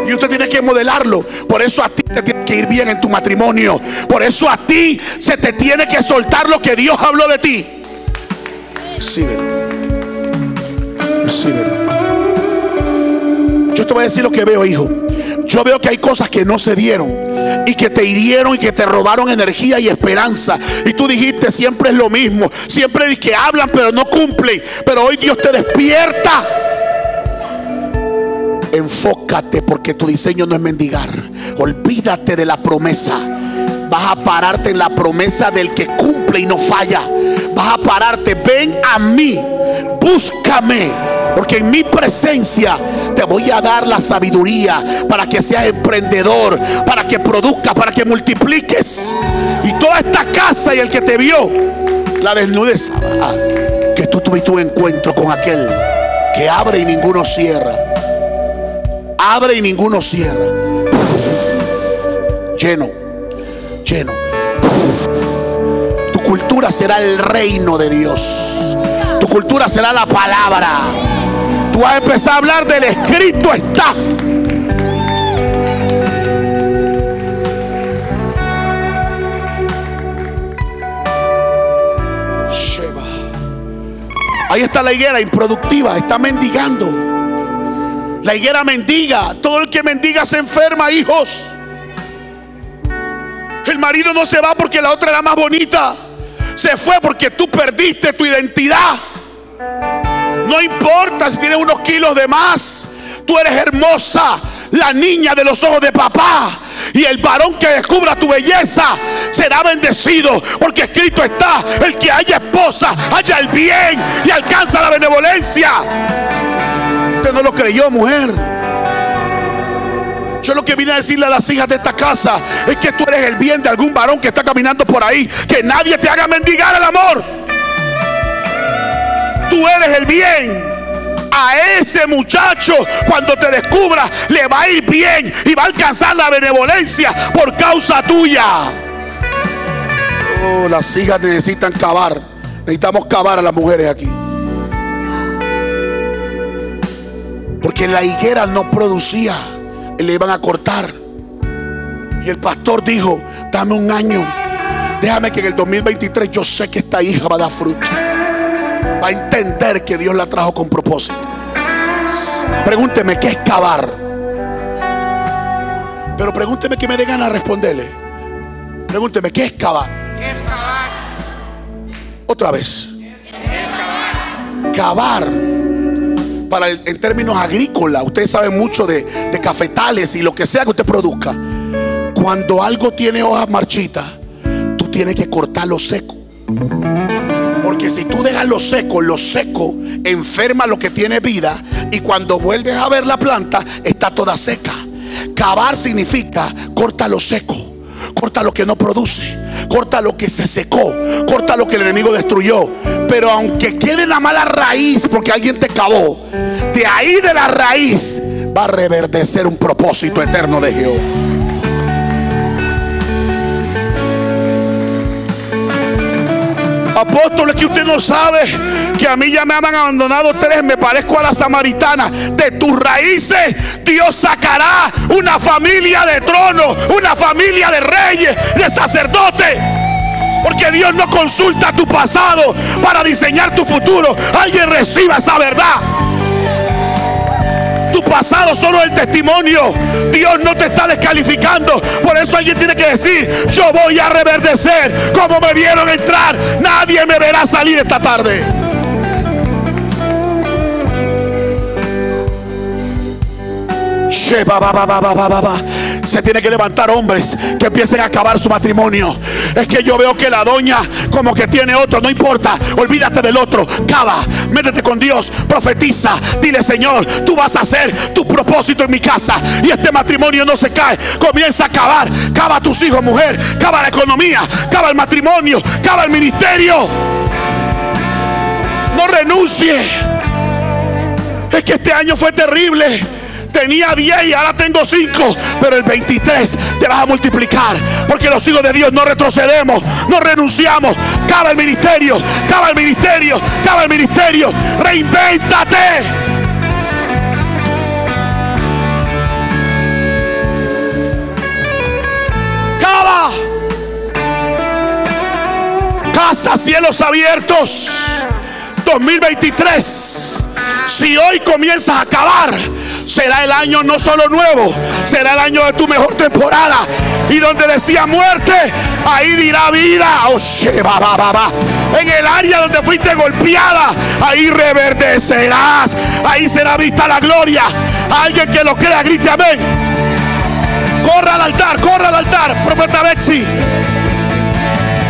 Y usted tiene que modelarlo. Por eso a ti te tiene que ir bien en tu matrimonio. Por eso a ti se te tiene que soltar lo que Dios habló de ti. Recíbelo. Recíbelo. Yo te voy a decir lo que veo, hijo. Yo veo que hay cosas que no se dieron y que te hirieron y que te robaron energía y esperanza. Y tú dijiste siempre es lo mismo. Siempre di que hablan pero no cumplen. Pero hoy Dios te despierta. Enfócate porque tu diseño no es mendigar. Olvídate de la promesa. Vas a pararte en la promesa del que cumple y no falla. Vas a pararte. Ven a mí. Búscame. Porque en mi presencia te voy a dar la sabiduría para que seas emprendedor, para que produzcas, para que multipliques. Y toda esta casa y el que te vio, la desnudez sabrá que tú tuviste un encuentro con aquel que abre y ninguno cierra. Abre y ninguno cierra. Lleno, lleno. Tu cultura será el reino de Dios. Tu cultura será la palabra. Tú vas a empezar a hablar del escrito está. Ahí está la higuera improductiva, está mendigando. La higuera mendiga. Todo el que mendiga se enferma, hijos. El marido no se va porque la otra era más bonita. Se fue porque tú perdiste tu identidad. No importa si tienes unos kilos de más. Tú eres hermosa, la niña de los ojos de papá. Y el varón que descubra tu belleza será bendecido. Porque escrito está, el que haya esposa, haya el bien y alcanza la benevolencia. Usted no lo creyó, mujer. Yo lo que vine a decirle a las hijas de esta casa es que tú eres el bien de algún varón que está caminando por ahí. Que nadie te haga mendigar el amor. Tú eres el bien. A ese muchacho cuando te descubra le va a ir bien y va a alcanzar la benevolencia por causa tuya. Oh, las hijas necesitan cavar. Necesitamos cavar a las mujeres aquí. Porque la higuera no producía le iban a cortar. Y el pastor dijo, dame un año. Déjame que en el 2023 yo sé que esta hija va a dar fruto. Va a entender que Dios la trajo con propósito. Pregúnteme, ¿qué es cavar? Pero pregúnteme que me dé ganas de responderle. Pregúnteme, ¿qué es cavar? Otra vez. Cavar para el- en términos agrícolas, ustedes saben mucho de, de cafetales y lo que sea que usted produzca. Cuando algo tiene hojas marchitas, tú tienes que cortarlo seco. Porque si tú dejas lo seco, lo seco enferma lo que tiene vida y cuando vuelves a ver la planta está toda seca. Cavar significa corta lo seco. corta lo que no produce, corta lo que se secó, corta lo que el enemigo destruyó. Pero aunque quede la mala raíz porque alguien te cavó, de ahí de la raíz va a reverdecer un propósito eterno de Jehová. Apóstoles que usted no sabe que a mí ya me han abandonado tres, me parezco a la samaritana. De tus raíces Dios sacará una familia de tronos, una familia de reyes, de sacerdotes. Porque Dios no consulta tu pasado para diseñar tu futuro. Alguien reciba esa verdad. Tu pasado solo el testimonio. Dios no te está descalificando. Por eso alguien tiene que decir, yo voy a reverdecer como me vieron entrar. Nadie me verá salir esta tarde. Se tiene que levantar hombres que empiecen a acabar su matrimonio. Es que yo veo que la doña como que tiene otro, no importa, olvídate del otro. Cava, métete con Dios, profetiza, dile Señor, tú vas a hacer tu propósito en mi casa y este matrimonio no se cae. Comienza a cavar, cava a tus hijos, mujer, cava la economía, cava el matrimonio, cava el ministerio. No renuncie. Es que este año fue terrible. Tenía 10 y ahora tengo 5. Pero el 23 te vas a multiplicar. Porque los hijos de Dios no retrocedemos, no renunciamos. Cava el ministerio, cava el ministerio, cava el ministerio. Reinvéntate. Cava. Casa, cielos abiertos. 2023. Si hoy comienzas a cavar, será el año no solo nuevo, será el año de tu mejor temporada. Y donde decía muerte, ahí dirá vida. Oh, sheba, ba, ba, ba. En el área donde fuiste golpeada, ahí reverdecerás. Ahí será vista la gloria. Alguien que lo crea, grite amén. Corra al altar, corra al altar, profeta Bexi.